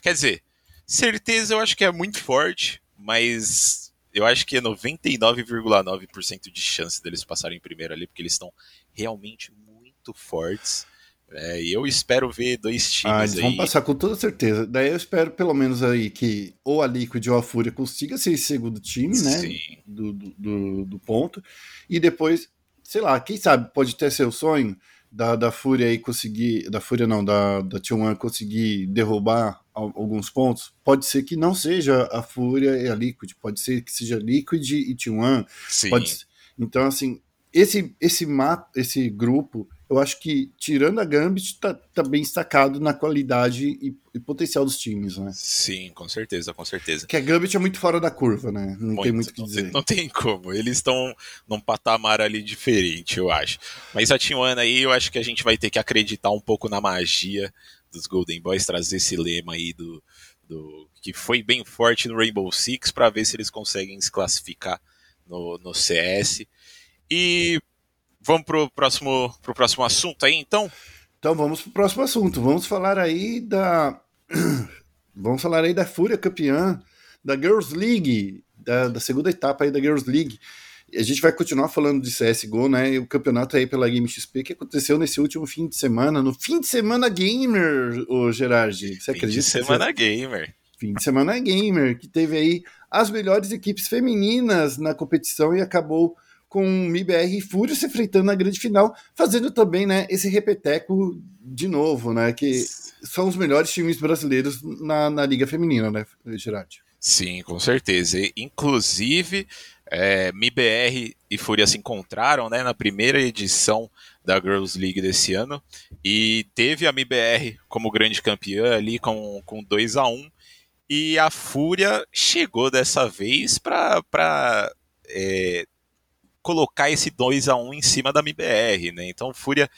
Quer dizer, certeza eu acho que é muito forte, mas eu acho que é 99,9% de chance deles passarem primeiro ali, porque eles estão realmente muito fortes. É, e eu espero ver dois times ah, eles aí. vão passar com toda certeza. Daí eu espero pelo menos aí que ou a Liquid ou a Fúria consiga ser esse segundo time, né? Sim. Do, do, do, do ponto. E depois, sei lá, quem sabe pode ter seu sonho da, da Fúria aí conseguir. Da Fúria não, da, da T1 conseguir derrubar alguns pontos. Pode ser que não seja a Fúria e a Liquid, pode ser que seja Liquid e T1. Sim. Pode, então, assim, esse, esse, mapa, esse grupo eu acho que, tirando a Gambit, tá, tá bem destacado na qualidade e, e, potencial dos times, né? Sim, com certeza, com certeza. Que a Gambit é muito fora da curva, né? Não muito, tem muito o que dizer. Não tem como, eles estão num patamar ali diferente, eu acho. Mas a T1 aí, eu acho que a gente vai ter que acreditar um pouco na magia dos Golden Boys, trazer esse lema aí do, do que foi bem forte no Rainbow Six, para ver se eles conseguem se classificar no, no CS. E Vamos pro próximo, pro próximo assunto aí, então? Então vamos pro próximo assunto. Vamos falar aí da. vamos falar aí da Fúria campeã da Girls League, da, da segunda etapa aí da Girls League. E a gente vai continuar falando de CSGO, né? E o campeonato aí pela Game XP que aconteceu nesse último fim de semana, no fim de semana gamer, o Gerard. Você acredita? Fim de semana você... gamer. Fim de semana gamer, que teve aí as melhores equipes femininas na competição e acabou com MIBR e Fúria se enfrentando na grande final, fazendo também né, esse repeteco de novo, né? Que são os melhores times brasileiros na, na Liga Feminina, né, Gerard? Sim, com certeza. Inclusive, é, MIBR e Fúria se encontraram né, na primeira edição da Girls League desse ano e teve a MIBR como grande campeã ali com, com 2 a 1 e a Fúria chegou dessa vez para é, colocar esse 2 a 1 em cima da MBR, né? Então Fúria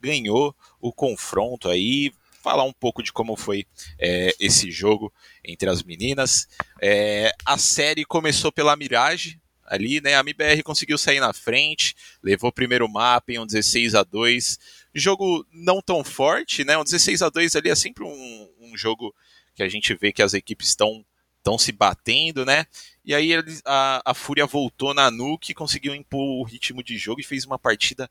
ganhou o confronto aí, falar um pouco de como foi é, esse jogo entre as meninas. É, a série começou pela Mirage, ali, né? A MBR conseguiu sair na frente, levou o primeiro mapa em um 16 a 2 Jogo não tão forte, né? Um 16 a 2 ali é sempre um, um jogo que a gente vê que as equipes estão estão se batendo, né? E aí a, a Fúria voltou na Nuke, conseguiu impor o ritmo de jogo e fez uma partida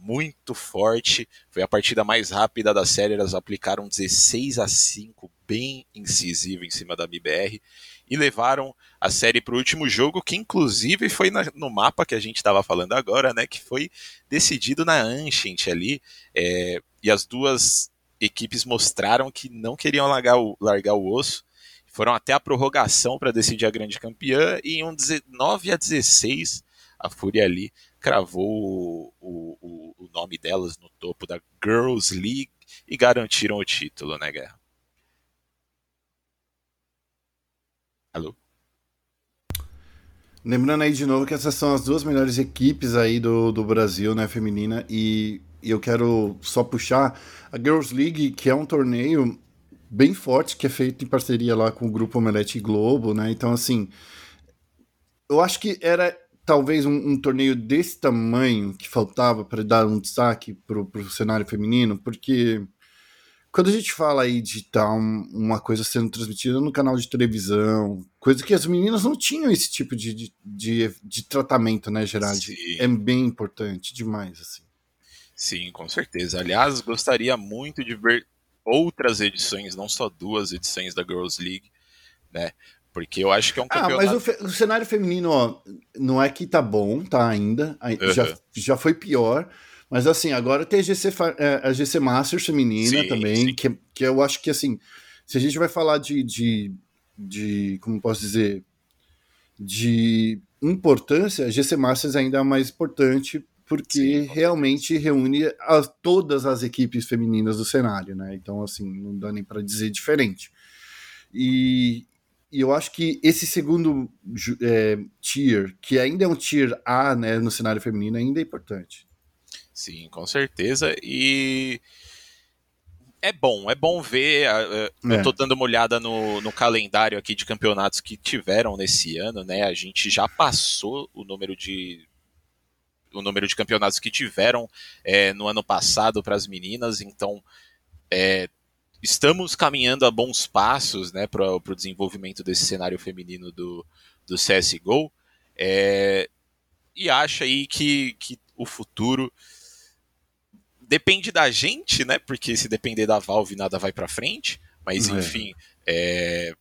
muito forte. Foi a partida mais rápida da série. Elas aplicaram 16 a 5, bem incisivo em cima da MBR. E levaram a série para o último jogo, que inclusive foi na, no mapa que a gente estava falando agora, né? Que foi decidido na Ancient ali. É, e as duas equipes mostraram que não queriam largar o, largar o osso foram até a prorrogação para decidir a grande campeã e em um 19 a 16 a Fúria ali cravou o, o, o, nome delas no topo da Girls League e garantiram o título, né, Guerra? Alô? Lembrando aí de novo que essas são as duas melhores equipes aí do, do Brasil, né, feminina, e, e eu quero só puxar a Girls League, que é um torneio bem forte, que é feito em parceria lá com o Grupo Omelete Globo, né? Então, assim, eu acho que era talvez um, um torneio desse tamanho que faltava para dar um destaque para o cenário feminino, porque quando a gente fala aí de tal um, uma coisa sendo transmitida no canal de televisão, coisa que as meninas não tinham esse tipo de, de, de, de tratamento, né, Gerard? Sim. É bem importante demais, assim. Sim, com certeza. Aliás, gostaria muito de ver outras edições, não só duas edições da Girls League, né? Porque eu acho que é um campeonato... Ah, mas o, o cenário feminino, ó, não é que tá bom, tá ainda, uhum. já, já foi pior, mas assim, agora tem a GC, é, a GC Masters feminina sim, também, sim. Que, que eu acho que assim, se a gente vai falar de, de, de como posso dizer, de importância, a GC Masters ainda é mais importante porque Sim. realmente reúne a, todas as equipes femininas do cenário, né? Então, assim, não dá nem para dizer diferente. E, e, eu acho que esse segundo é, tier, que ainda é um tier A, né, no cenário feminino, ainda é importante. Sim, com certeza. E é bom, é bom ver. Eu é. tô dando uma olhada no, no calendário aqui de campeonatos que tiveram nesse ano, né? A gente já passou o número de o número de campeonatos que tiveram é, no ano passado para as meninas, então é, estamos caminhando a bons passos né, para o desenvolvimento desse cenário feminino do, do CSGO. É, e acho aí que, que o futuro depende da gente, né? Porque se depender da Valve, nada vai para frente. Mas é. enfim, é,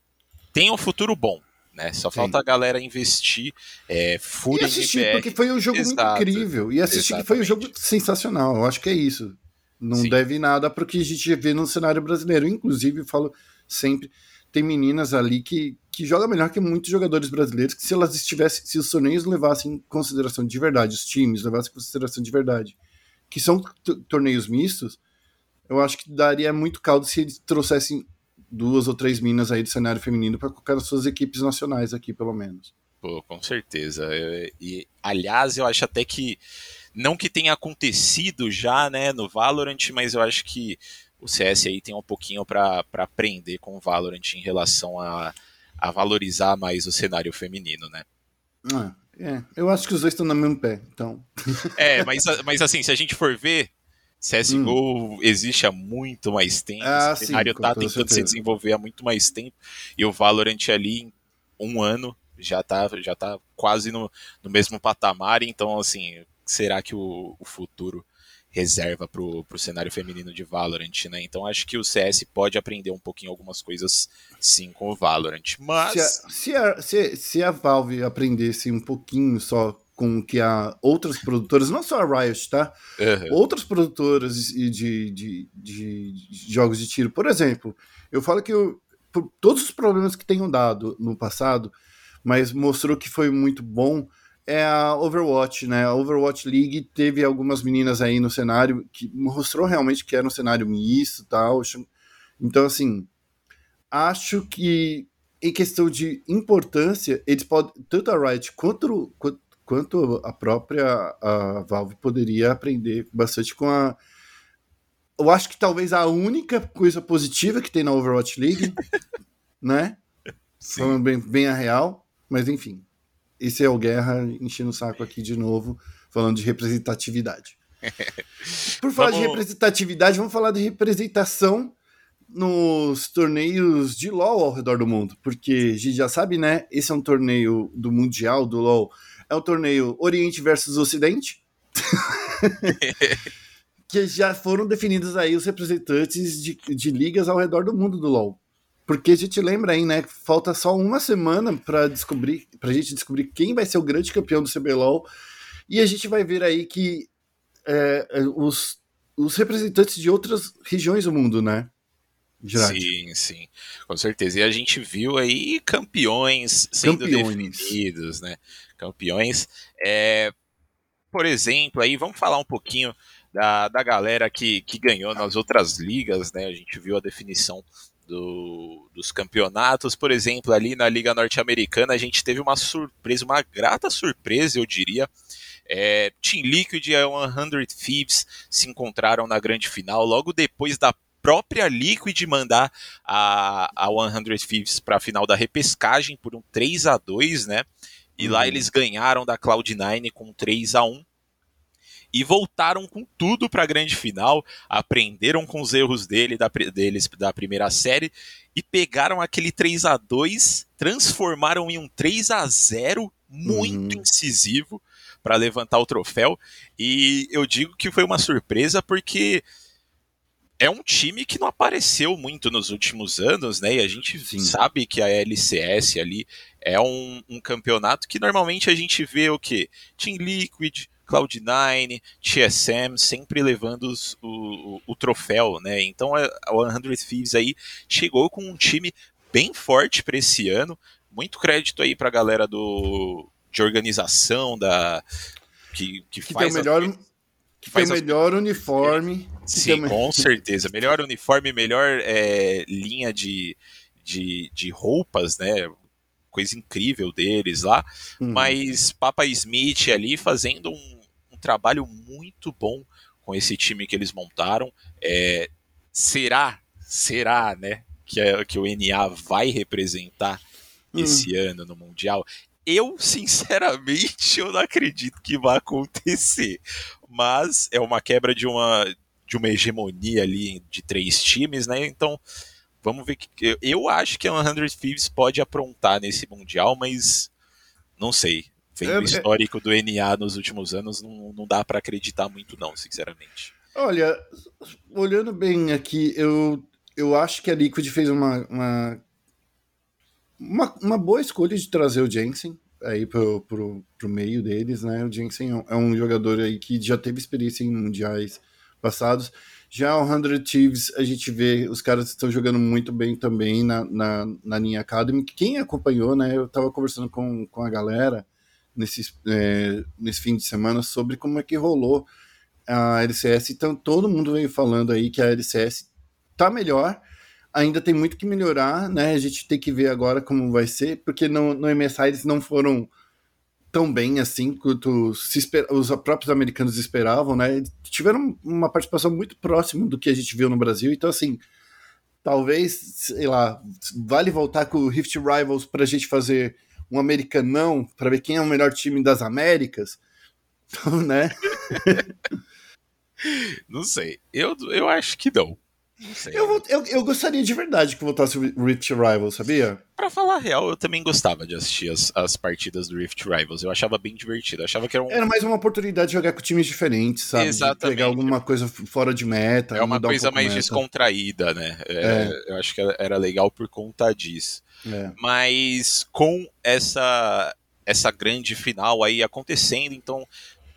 tem um futuro bom. Né? Só Sim. falta a galera investir é, Fúria e assistir, MBR. porque foi um jogo Exato. incrível. E assistir Exatamente. que foi um jogo sensacional. Eu acho que é isso. Não Sim. deve nada para o que a gente vê no cenário brasileiro. Inclusive, eu falo sempre, tem meninas ali que, que jogam melhor que muitos jogadores brasileiros, que se elas estivessem, se os torneios levassem em consideração de verdade, os times levassem em consideração de verdade, que são torneios mistos, eu acho que daria muito caldo se eles trouxessem duas ou três minas aí do cenário feminino para colocar nas suas equipes nacionais aqui, pelo menos. Pô, com certeza. E, aliás, eu acho até que não que tenha acontecido já, né, no Valorant, mas eu acho que o CS aí tem um pouquinho para aprender com o Valorant em relação a, a valorizar mais o cenário feminino, né? Ah, é, eu acho que os dois estão no mesmo pé, então. É, mas, mas assim, se a gente for ver, CSGO hum. existe há muito mais tempo, ah, o cenário sim, tá tentando certeza. se desenvolver há muito mais tempo, e o Valorant ali em um ano já tá, já tá quase no, no mesmo patamar, então assim, será que o, o futuro reserva para o cenário feminino de Valorant, né? Então acho que o CS pode aprender um pouquinho algumas coisas sim com o Valorant, mas... Se a, se a, se, se a Valve aprendesse um pouquinho só com que a outras produtoras, não só a Riot, tá? Uhum. Outras produtoras de, de, de, de, jogos de tiro, por exemplo, eu falo que eu, por todos os problemas que tenham dado no passado, mas mostrou que foi muito bom é a Overwatch, né? A Overwatch League teve algumas meninas aí no cenário que mostrou realmente que era um cenário misto tal. Então, assim, acho que em questão de importância, eles podem, tanto a Riot quanto, quanto, quanto a própria a Valve poderia aprender bastante com a. Eu acho que talvez a única coisa positiva que tem na Overwatch League, né? Sim. Falando bem, bem a real, mas enfim esse é o Guerra enchendo o saco aqui de novo, falando de representatividade. Por falar vamos... de representatividade, vamos falar de representação nos torneios de LoL ao redor do mundo, porque a gente já sabe, né? Esse é um torneio do Mundial do LoL, é um torneio Oriente versus Ocidente. que já foram definidos aí os representantes de, de ligas ao redor do mundo do LoL. Porque a gente lembra aí, né? Falta só uma semana para descobrir, pra gente descobrir quem vai ser o grande campeão do CBLOL. E a gente vai ver aí que é, é, os, os representantes de outras regiões do mundo, né? Sim, sim, com certeza. E a gente viu aí campeões sendo campeões. definidos, né? Campeões. É, por exemplo, aí vamos falar um pouquinho da, da galera que, que ganhou nas outras ligas, né? A gente viu a definição do, dos campeonatos. Por exemplo, ali na Liga Norte-Americana, a gente teve uma surpresa, uma grata surpresa, eu diria. É, Team Liquid e a 100 Thieves se encontraram na grande final logo depois da própria Liquid mandar a, a 100 Thieves para a final da repescagem por um 3 a 2 né? E uhum. lá eles ganharam da Cloud9 com 3 a 1 e voltaram com tudo para a grande final, aprenderam com os erros dele, da, deles da primeira série e pegaram aquele 3 a 2 transformaram em um 3 a 0 muito uhum. incisivo para levantar o troféu. E eu digo que foi uma surpresa porque é um time que não apareceu muito nos últimos anos, né? E a gente Sim. sabe que a LCS ali é um, um, campeonato que normalmente a gente vê o quê? Team Liquid, Cloud9, TSM, sempre levando os, o, o, troféu, né? Então a, 100 Thieves aí chegou com um time bem forte para esse ano. Muito crédito aí para a galera do, de organização da que, que, que faz tem o melhor, que faz tem o melhor uniforme. Sim, com certeza. Melhor uniforme, melhor é, linha de, de, de roupas, né? Coisa incrível deles lá. Hum. Mas Papa Smith ali fazendo um trabalho muito bom com esse time que eles montaram. É, será, será, né, que, a, que o NA vai representar hum. esse ano no Mundial? Eu, sinceramente, eu não acredito que vai acontecer. Mas é uma quebra de uma de uma hegemonia ali de três times, né? Então, vamos ver que eu acho que a 100 Thieves pode aprontar nesse mundial, mas não sei. Vendo é, o é histórico do NA nos últimos anos, não, não dá para acreditar muito não, sinceramente. Olha, olhando bem aqui, eu, eu acho que a Liquid fez uma, uma, uma, uma boa escolha de trazer o Jensen aí pro, pro, pro meio deles, né? O Jensen é um jogador aí que já teve experiência em mundiais passados. Já o 100 Thieves, a gente vê, os caras estão jogando muito bem também na, na, na linha Academy. Quem acompanhou, né? Eu tava conversando com, com a galera nesse, é, nesse fim de semana sobre como é que rolou a LCS. Então, todo mundo veio falando aí que a LCS tá melhor, ainda tem muito que melhorar, né? A gente tem que ver agora como vai ser, porque no, no MSI eles não foram tão bem assim quanto esper... os próprios americanos esperavam, né? Tiveram uma participação muito próxima do que a gente viu no Brasil, então assim, talvez, sei lá, vale voltar com o Rift Rivals para a gente fazer um americanão para ver quem é o melhor time das Américas, né? não sei, eu, eu acho que não. Eu, eu, eu, gostaria de verdade que voltasse o Rift Rivals, sabia? Pra falar a real, eu também gostava de assistir as, as partidas do Rift Rivals. Eu achava bem divertido. Eu achava que era um... Era mais uma oportunidade de jogar com times diferentes, sabe? Exatamente. Pegar alguma coisa fora de meta. É uma coisa um mais meta. descontraída, né? É, é. Eu acho que era legal por conta disso. É. Mas com essa, essa grande final aí acontecendo, então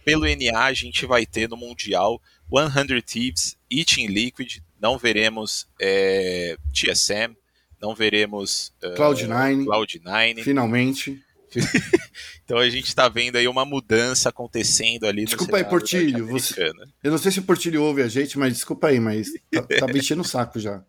pelo NA a gente vai ter no Mundial 100 Thieves e Team Liquid não veremos é, TSM, não veremos uh, Cloud9, Cloud9. Finalmente. então a gente está vendo aí uma mudança acontecendo ali. Desculpa aí, Portilho. Você... Eu não sei se o Portilho ouve a gente, mas desculpa aí, mas tá, tá mexendo o saco já.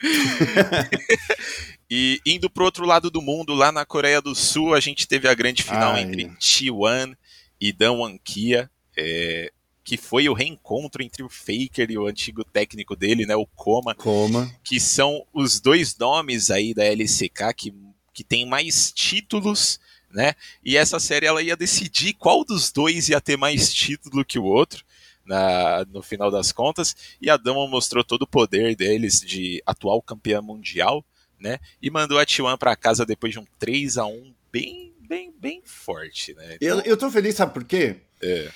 e indo pro outro lado do mundo, lá na Coreia do Sul, a gente teve a grande final Ai. entre T1 e Dan Kia. É, que foi o reencontro entre o Faker e o antigo técnico dele, né, o Coma, Coma. que são os dois nomes aí da LCK que, que tem mais títulos, né? E essa série ela ia decidir qual dos dois ia ter mais título que o outro. Na, no final das contas, e a Dama mostrou todo o poder deles de atual campeã mundial, né? E mandou a T1 para casa depois de um 3 a 1 bem, bem, bem forte, né? Então, eu, eu tô feliz, sabe por quê? É.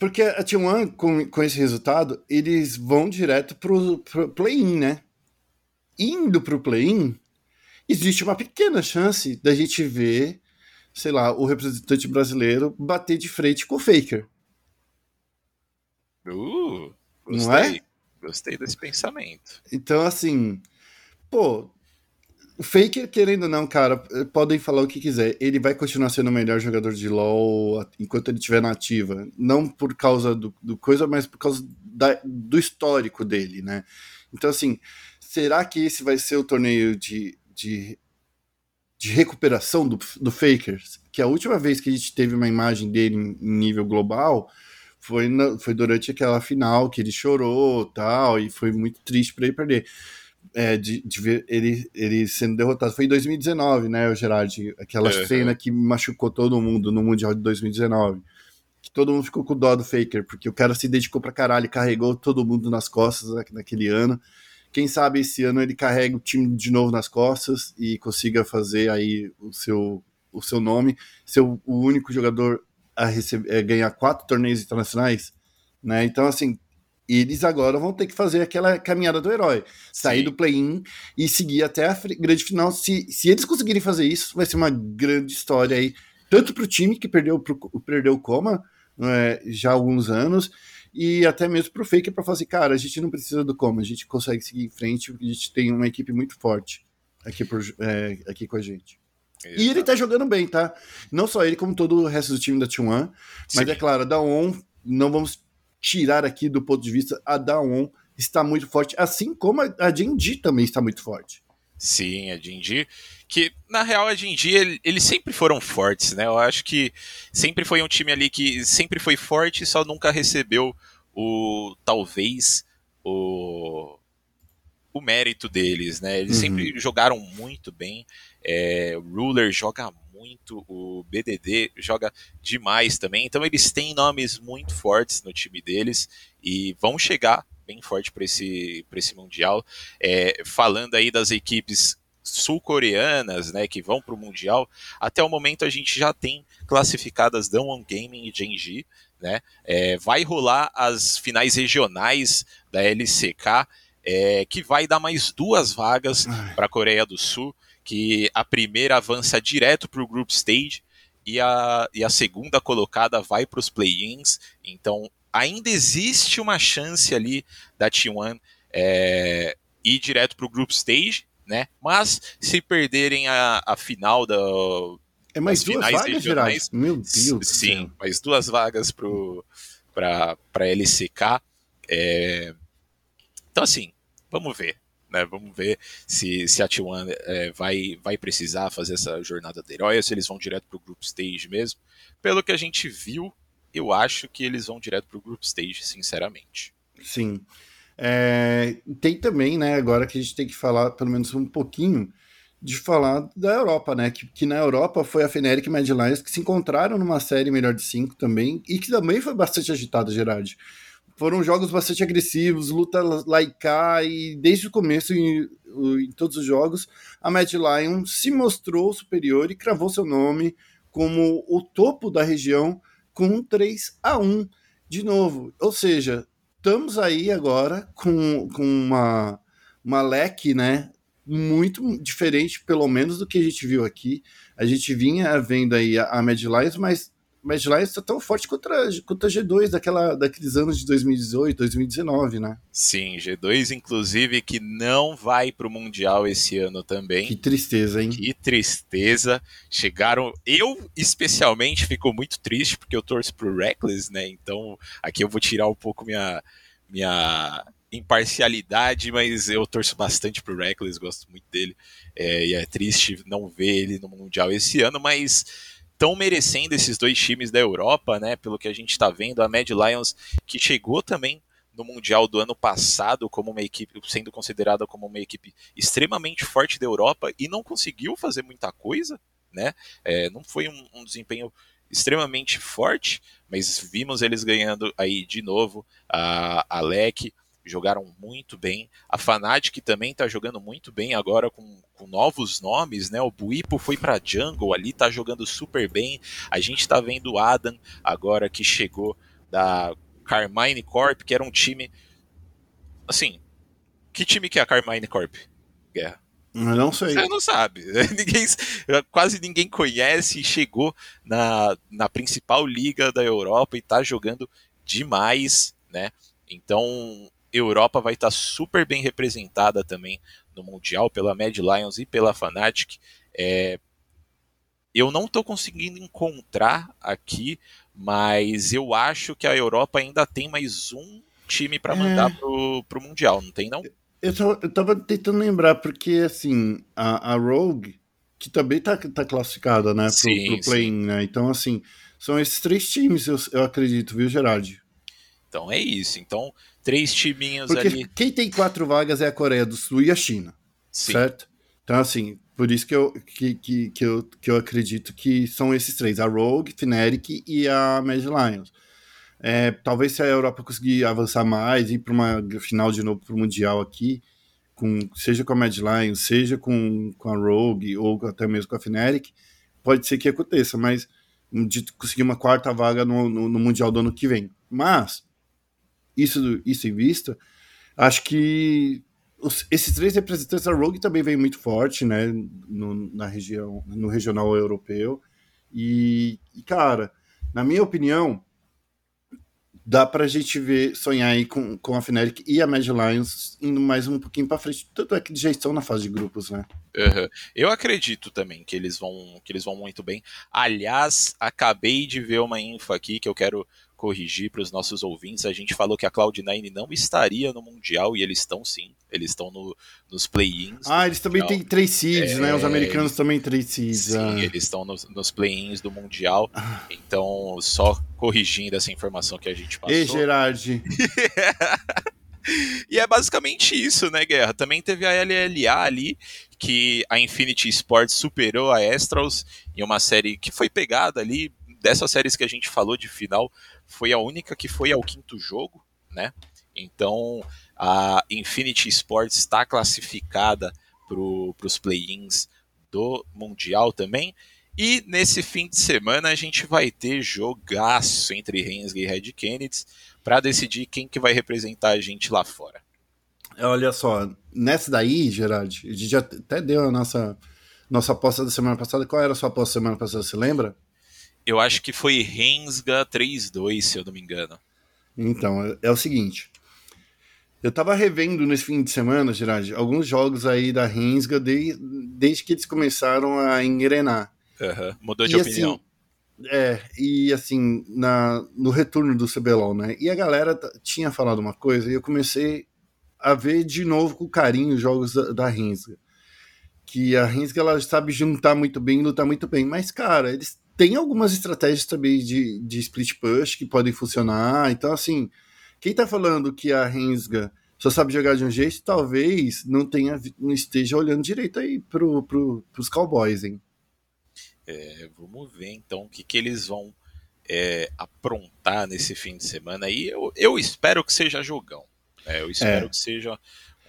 Porque a T1, com, com esse resultado, eles vão direto pro, pro play-in, né? Indo pro play-in, existe uma pequena chance da gente ver, sei lá, o representante brasileiro bater de frente com o Faker. Uh, gostei. Não é? Gostei desse pensamento. Então, assim, pô, Faker, querendo ou não, cara, podem falar o que quiser. Ele vai continuar sendo o melhor jogador de LoL enquanto ele estiver na ativa. Não por causa do, do coisa, mas por causa da, do histórico dele, né? Então, assim, será que esse vai ser o torneio de, de, de recuperação do, do Faker? Que a última vez que a gente teve uma imagem dele em, em nível global foi, na, foi durante aquela final que ele chorou tal, e foi muito triste para ele perder é, de, de, ver ele, ele sendo derrotado. Foi em 2019, né, o Gerard? Aquela uhum. cena que machucou todo mundo no Mundial de 2019. Que todo mundo ficou com dó do Faker, porque o cara se dedicou pra caralho, carregou todo mundo nas costas naquele ano. Quem sabe esse ano ele carrega o time de novo nas costas e consiga fazer aí o seu, o seu nome, ser o, único jogador a receber, é, ganhar quatro torneios internacionais, né? Então, assim, eles agora vão ter que fazer aquela caminhada do herói. Sair Sim. do play-in e seguir até a grande final. Se, se eles conseguirem fazer isso, vai ser uma grande história aí. Tanto para o time que perdeu, pro, perdeu o coma é, já há alguns anos, e até mesmo para o Faker para falar assim, cara, a gente não precisa do coma, a gente consegue seguir em frente, a gente tem uma equipe muito forte aqui, por, é, aqui com a gente. Exato. E ele tá jogando bem, tá? Não só ele, como todo o resto do time da T1. Mas é claro, da ON, não vamos tirar aqui do ponto de vista, a Daon está muito forte, assim como a Jinji também está muito forte. Sim, a Jinji, que na real a Jinji, eles sempre foram fortes, né? Eu acho que sempre foi um time ali que sempre foi forte, só nunca recebeu o talvez o o mérito deles, né? Eles uhum. sempre jogaram muito bem. É, o Ruler joga muito, o BDD joga demais também. Então eles têm nomes muito fortes no time deles e vão chegar bem forte para esse, esse Mundial. É, falando aí das equipes sul-coreanas, né, que vão para o Mundial, até o momento a gente já tem classificadas Damwon Gaming e Genji, né, é, vai rolar as finais regionais da LCK, é, que vai dar mais duas vagas para a Coreia do Sul, que a primeira avança direto para o Group Stage e a, e a segunda colocada vai para os play-ins, então ainda existe uma chance ali da T1 é, ir direto para o Group Stage, né? Mas se perderem a, a final da. É mais duas vagas, regionais, Meu Deus. Sim, mais duas vagas para a LCK. É... Então, assim, vamos ver. Né, vamos ver se, se a T1 é, vai, vai precisar fazer essa jornada de herói, se eles vão direto para o Group Stage mesmo. Pelo que a gente viu, eu acho que eles vão direto para o Group Stage, sinceramente. Sim. É, tem também, né, agora que a gente tem que falar pelo menos um pouquinho de falar da Europa, né? Que, que na Europa foi a Feneric e Mad Lions que se encontraram numa série melhor de cinco também, e que também foi bastante agitada, Gerard. Foram jogos bastante agressivos, luta laica, e desde o começo, em, em todos os jogos, a Mad Lion se mostrou superior e cravou seu nome como o topo da região com um 3 a 1 de novo. Ou seja, estamos aí agora com, com uma, uma leque, né? Muito diferente, pelo menos, do que a gente viu aqui. A gente vinha vendo aí a, a Mad Lions, mas Mad Lions está tão forte contra, contra a G2 daquela, daqueles anos de 2018, 2019, né? Sim, G2, inclusive, que não vai para o Mundial esse ano também. Que tristeza, hein? Que tristeza. Chegaram. Eu, especialmente, fico muito triste porque eu torço pro Reckless, né? Então, aqui eu vou tirar um pouco minha. minha imparcialidade, mas eu torço bastante pro Reckless, gosto muito dele. É, e é triste não ver ele no Mundial esse ano, mas estão merecendo esses dois times da Europa, né? Pelo que a gente está vendo, a Mad Lions que chegou também no Mundial do ano passado como uma equipe, sendo considerada como uma equipe extremamente forte da Europa e não conseguiu fazer muita coisa, né? É, não foi um, um, desempenho extremamente forte, mas vimos eles ganhando aí de novo a, a jogaram muito bem. A Fnatic também está jogando muito bem agora com, com, novos nomes, né? O Buipo foi para Jungle ali, tá jogando super bem. A gente está vendo o Adam agora que chegou da Carmine Corp, que era um time assim, que time que é a Carmine Corp? Guerra. Eu não sei. Você não sabe. ninguém, quase ninguém conhece e chegou na, na principal liga da Europa e tá jogando demais, né? Então, Europa vai estar super bem representada também no Mundial pela Mad Lions e pela Fnatic. É, eu não estou conseguindo encontrar aqui, mas eu acho que a Europa ainda tem mais um time para mandar é. pro, pro Mundial, não tem não? Eu, eu tava tentando lembrar, porque assim, a, a Rogue, que também tá, tá classificada, né, pro, sim, pro play né? Então, assim, são esses três times, eu, eu acredito, viu, Gerard? Então é isso. Então, três timinhos Porque ali. Quem tem quatro vagas é a Coreia do Sul e a China. Sim. Certo? Então, assim, por isso que eu, que, que, que, eu, que eu acredito que são esses três: a Rogue, Fnatic e a Mad Lions. É, talvez se a Europa conseguir avançar mais, ir para uma final de novo para o Mundial aqui, com, seja com a Mad Lions, seja com, com a Rogue ou até mesmo com a Fnatic, pode ser que aconteça, mas de conseguir uma quarta vaga no, no, no Mundial do ano que vem. Mas isso, isso em vista, acho que os, esses três representantes da Rogue também vem muito forte, né, no, na região, no regional europeu. E, e, cara, na minha opinião, dá pra gente ver, sonhar aí com, com a Fnatic e a Mad Lions indo mais um pouquinho pra frente. Tanto é que já estão na fase de grupos, né? Uhum. Eu acredito também que eles vão que eles vão muito bem. Aliás, acabei de ver uma info aqui que eu quero corrigir para os nossos ouvintes. A gente falou que a Cloud9 não estaria no Mundial e eles estão sim. Eles estão no, nos play-ins. Ah, eles também têm três seeds, é, né? Os é, americanos também três seeds. Sim, ah. eles estão nos, nos play-ins do Mundial. Ah. Então, só corrigindo essa informação que a gente passou. Ei, Gerard. e é basicamente isso, né, Guerra? Também teve a LLA ali, que a Infinity Sports superou a Astrals em uma série que foi pegada ali. Dessas séries que a gente falou de final, foi a única que foi ao quinto jogo, né? Então a Infinity Sports está classificada para os play-ins do Mundial também. E nesse fim de semana a gente vai ter jogaço entre Hensley e Red Kennedy para decidir quem que vai representar a gente lá fora. Olha só, nessa daí, Gerard, a gente já até deu a nossa, nossa aposta da semana passada. Qual era a sua aposta da semana passada, você lembra? Eu acho que foi Rensga 3-2, se eu não me engano. Então, é, é o seguinte. Eu tava revendo nesse fim de semana, Gerard, alguns jogos aí da Rensga de, desde que eles começaram a engrenar. Uhum. Mudou de e, opinião. Assim, é, e assim, na, no retorno do CBLOL, né? E a galera tinha falado uma coisa e eu comecei a ver de novo com carinho os jogos da, da Rensga. Que a Rensga, ela sabe juntar muito bem, lutar muito bem. Mas, cara, eles têm algumas estratégias também de, de split push que podem funcionar. Então, assim, quem tá falando que a Rensga só sabe jogar de um jeito, talvez não tenha não esteja olhando direito aí pro, pro, pros Cowboys, hein? É, vamos ver então o que, que eles vão é, aprontar nesse fim de semana aí. Eu, eu espero que seja jogão. É, eu espero é. que seja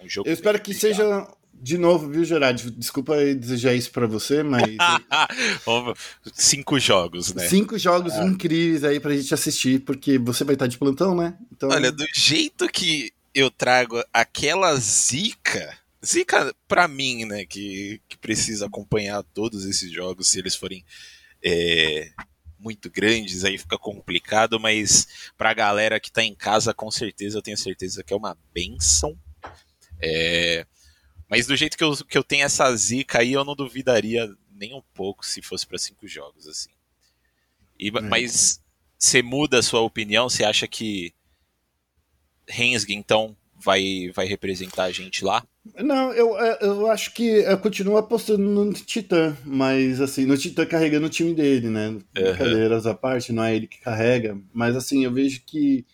um jogo. Eu espero que seja de novo, viu, Gerard? Desculpa desejar isso para você, mas. Cinco jogos, né? Cinco jogos ah. incríveis aí pra gente assistir, porque você vai estar de plantão, né? Então... Olha, do jeito que eu trago aquela zica. Zica pra mim, né? Que, que precisa acompanhar todos esses jogos, se eles forem. É, muito grandes, aí fica complicado, mas pra galera que tá em casa, com certeza, eu tenho certeza que é uma benção. É, mas do jeito que eu, que eu tenho essa zica aí, eu não duvidaria nem um pouco se fosse para cinco jogos, assim. E, é. Mas você muda a sua opinião? Você acha que Hensg, então, vai, vai representar a gente lá? Não, eu, é, eu acho que eu continuo apostando no Titã, mas assim, no Titã carregando o time dele, né? Uhum. Brincadeiras à parte, não é ele que carrega, mas assim, eu vejo que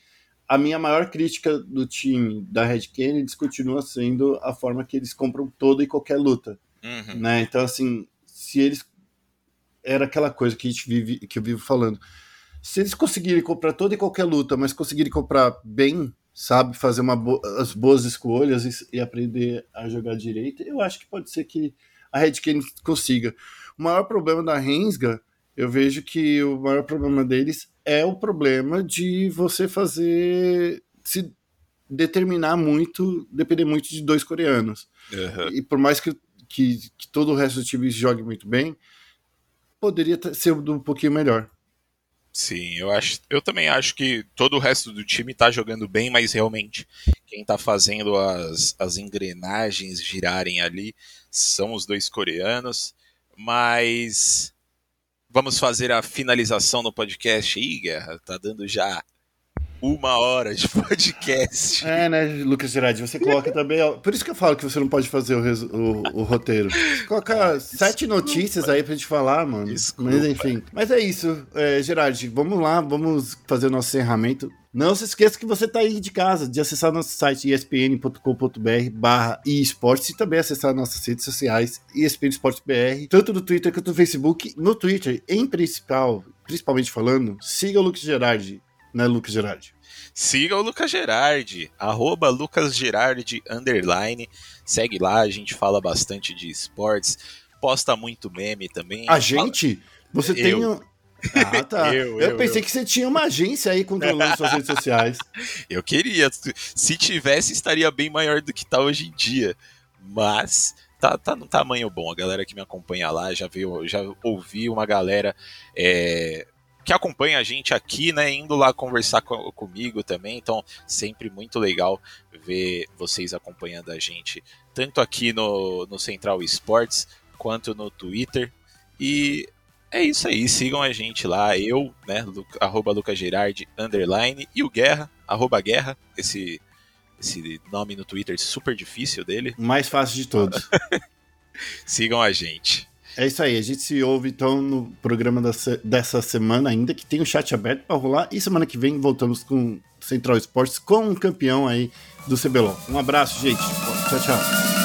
a minha maior crítica do time da Red Kennedy continua sendo a forma que eles compram toda e qualquer luta, uhum. né? Então assim, se eles era aquela coisa que a gente vive, que eu vivo falando, se eles conseguirem comprar toda e qualquer luta, mas conseguirem comprar bem, sabe, fazer uma bo as boas escolhas e, e, aprender a jogar direito, eu acho que pode ser que a Red Kane consiga. O maior problema da Rensga, eu vejo que o maior problema deles é o problema de você fazer se determinar muito, depender muito de dois coreanos. Uhum. E por mais que, que, que, todo o resto do time jogue muito bem, poderia ser um pouquinho melhor. Sim, eu acho, eu também acho que todo o resto do time está jogando bem, mas realmente quem está fazendo as, as engrenagens girarem ali são os dois coreanos. Mas vamos fazer a finalização no podcast aí, Guerra. Tá dando já uma hora de podcast. É, né, Lucas Gerardi? Você coloca também. Por isso que eu falo que você não pode fazer o, o, o roteiro. Você coloca ah, sete notícias aí pra gente falar, mano. Desculpa. Mas enfim. Mas é isso, é, Gerardi. Vamos lá, vamos fazer o nosso encerramento. Não se esqueça que você está aí de casa, de acessar nosso site espn.com.br barra esportes e também acessar nossas redes sociais ESPN Esportes BR, tanto no Twitter quanto no Facebook. No Twitter, em principal, principalmente falando, siga o Lucas Gerardi, né, Lucas Gerardi? Siga o Lucas Gerardi, arroba Lucas Gerardi, underline. Segue lá, a gente fala bastante de esportes, posta muito meme também. A gente? Você eu. tem... Ah, tá. eu, eu, eu, pensei eu. que você tinha uma agência aí controlando suas redes sociais. Eu queria. Se tivesse, estaria bem maior do que está hoje em dia. Mas tá, tá no tamanho bom. A galera que me acompanha lá já viu, já ouvi uma galera é, que acompanha a gente aqui, né, indo lá conversar com, comigo também. Então, sempre muito legal ver vocês acompanhando a gente, tanto aqui no, no Central Esportes quanto no Twitter. E é isso aí, sigam a gente lá, eu, né, arroba Lucas Gerardi, underline, e o Guerra, arroba Guerra, esse, esse nome no Twitter super difícil dele. Mais fácil de todos. sigam a gente. É isso aí, a gente se ouve então no programa dessa semana ainda, que tem o um chat aberto para rolar, e semana que vem voltamos com Central Esportes, com um campeão aí do CBLOL. Um abraço, gente. Tchau, tchau.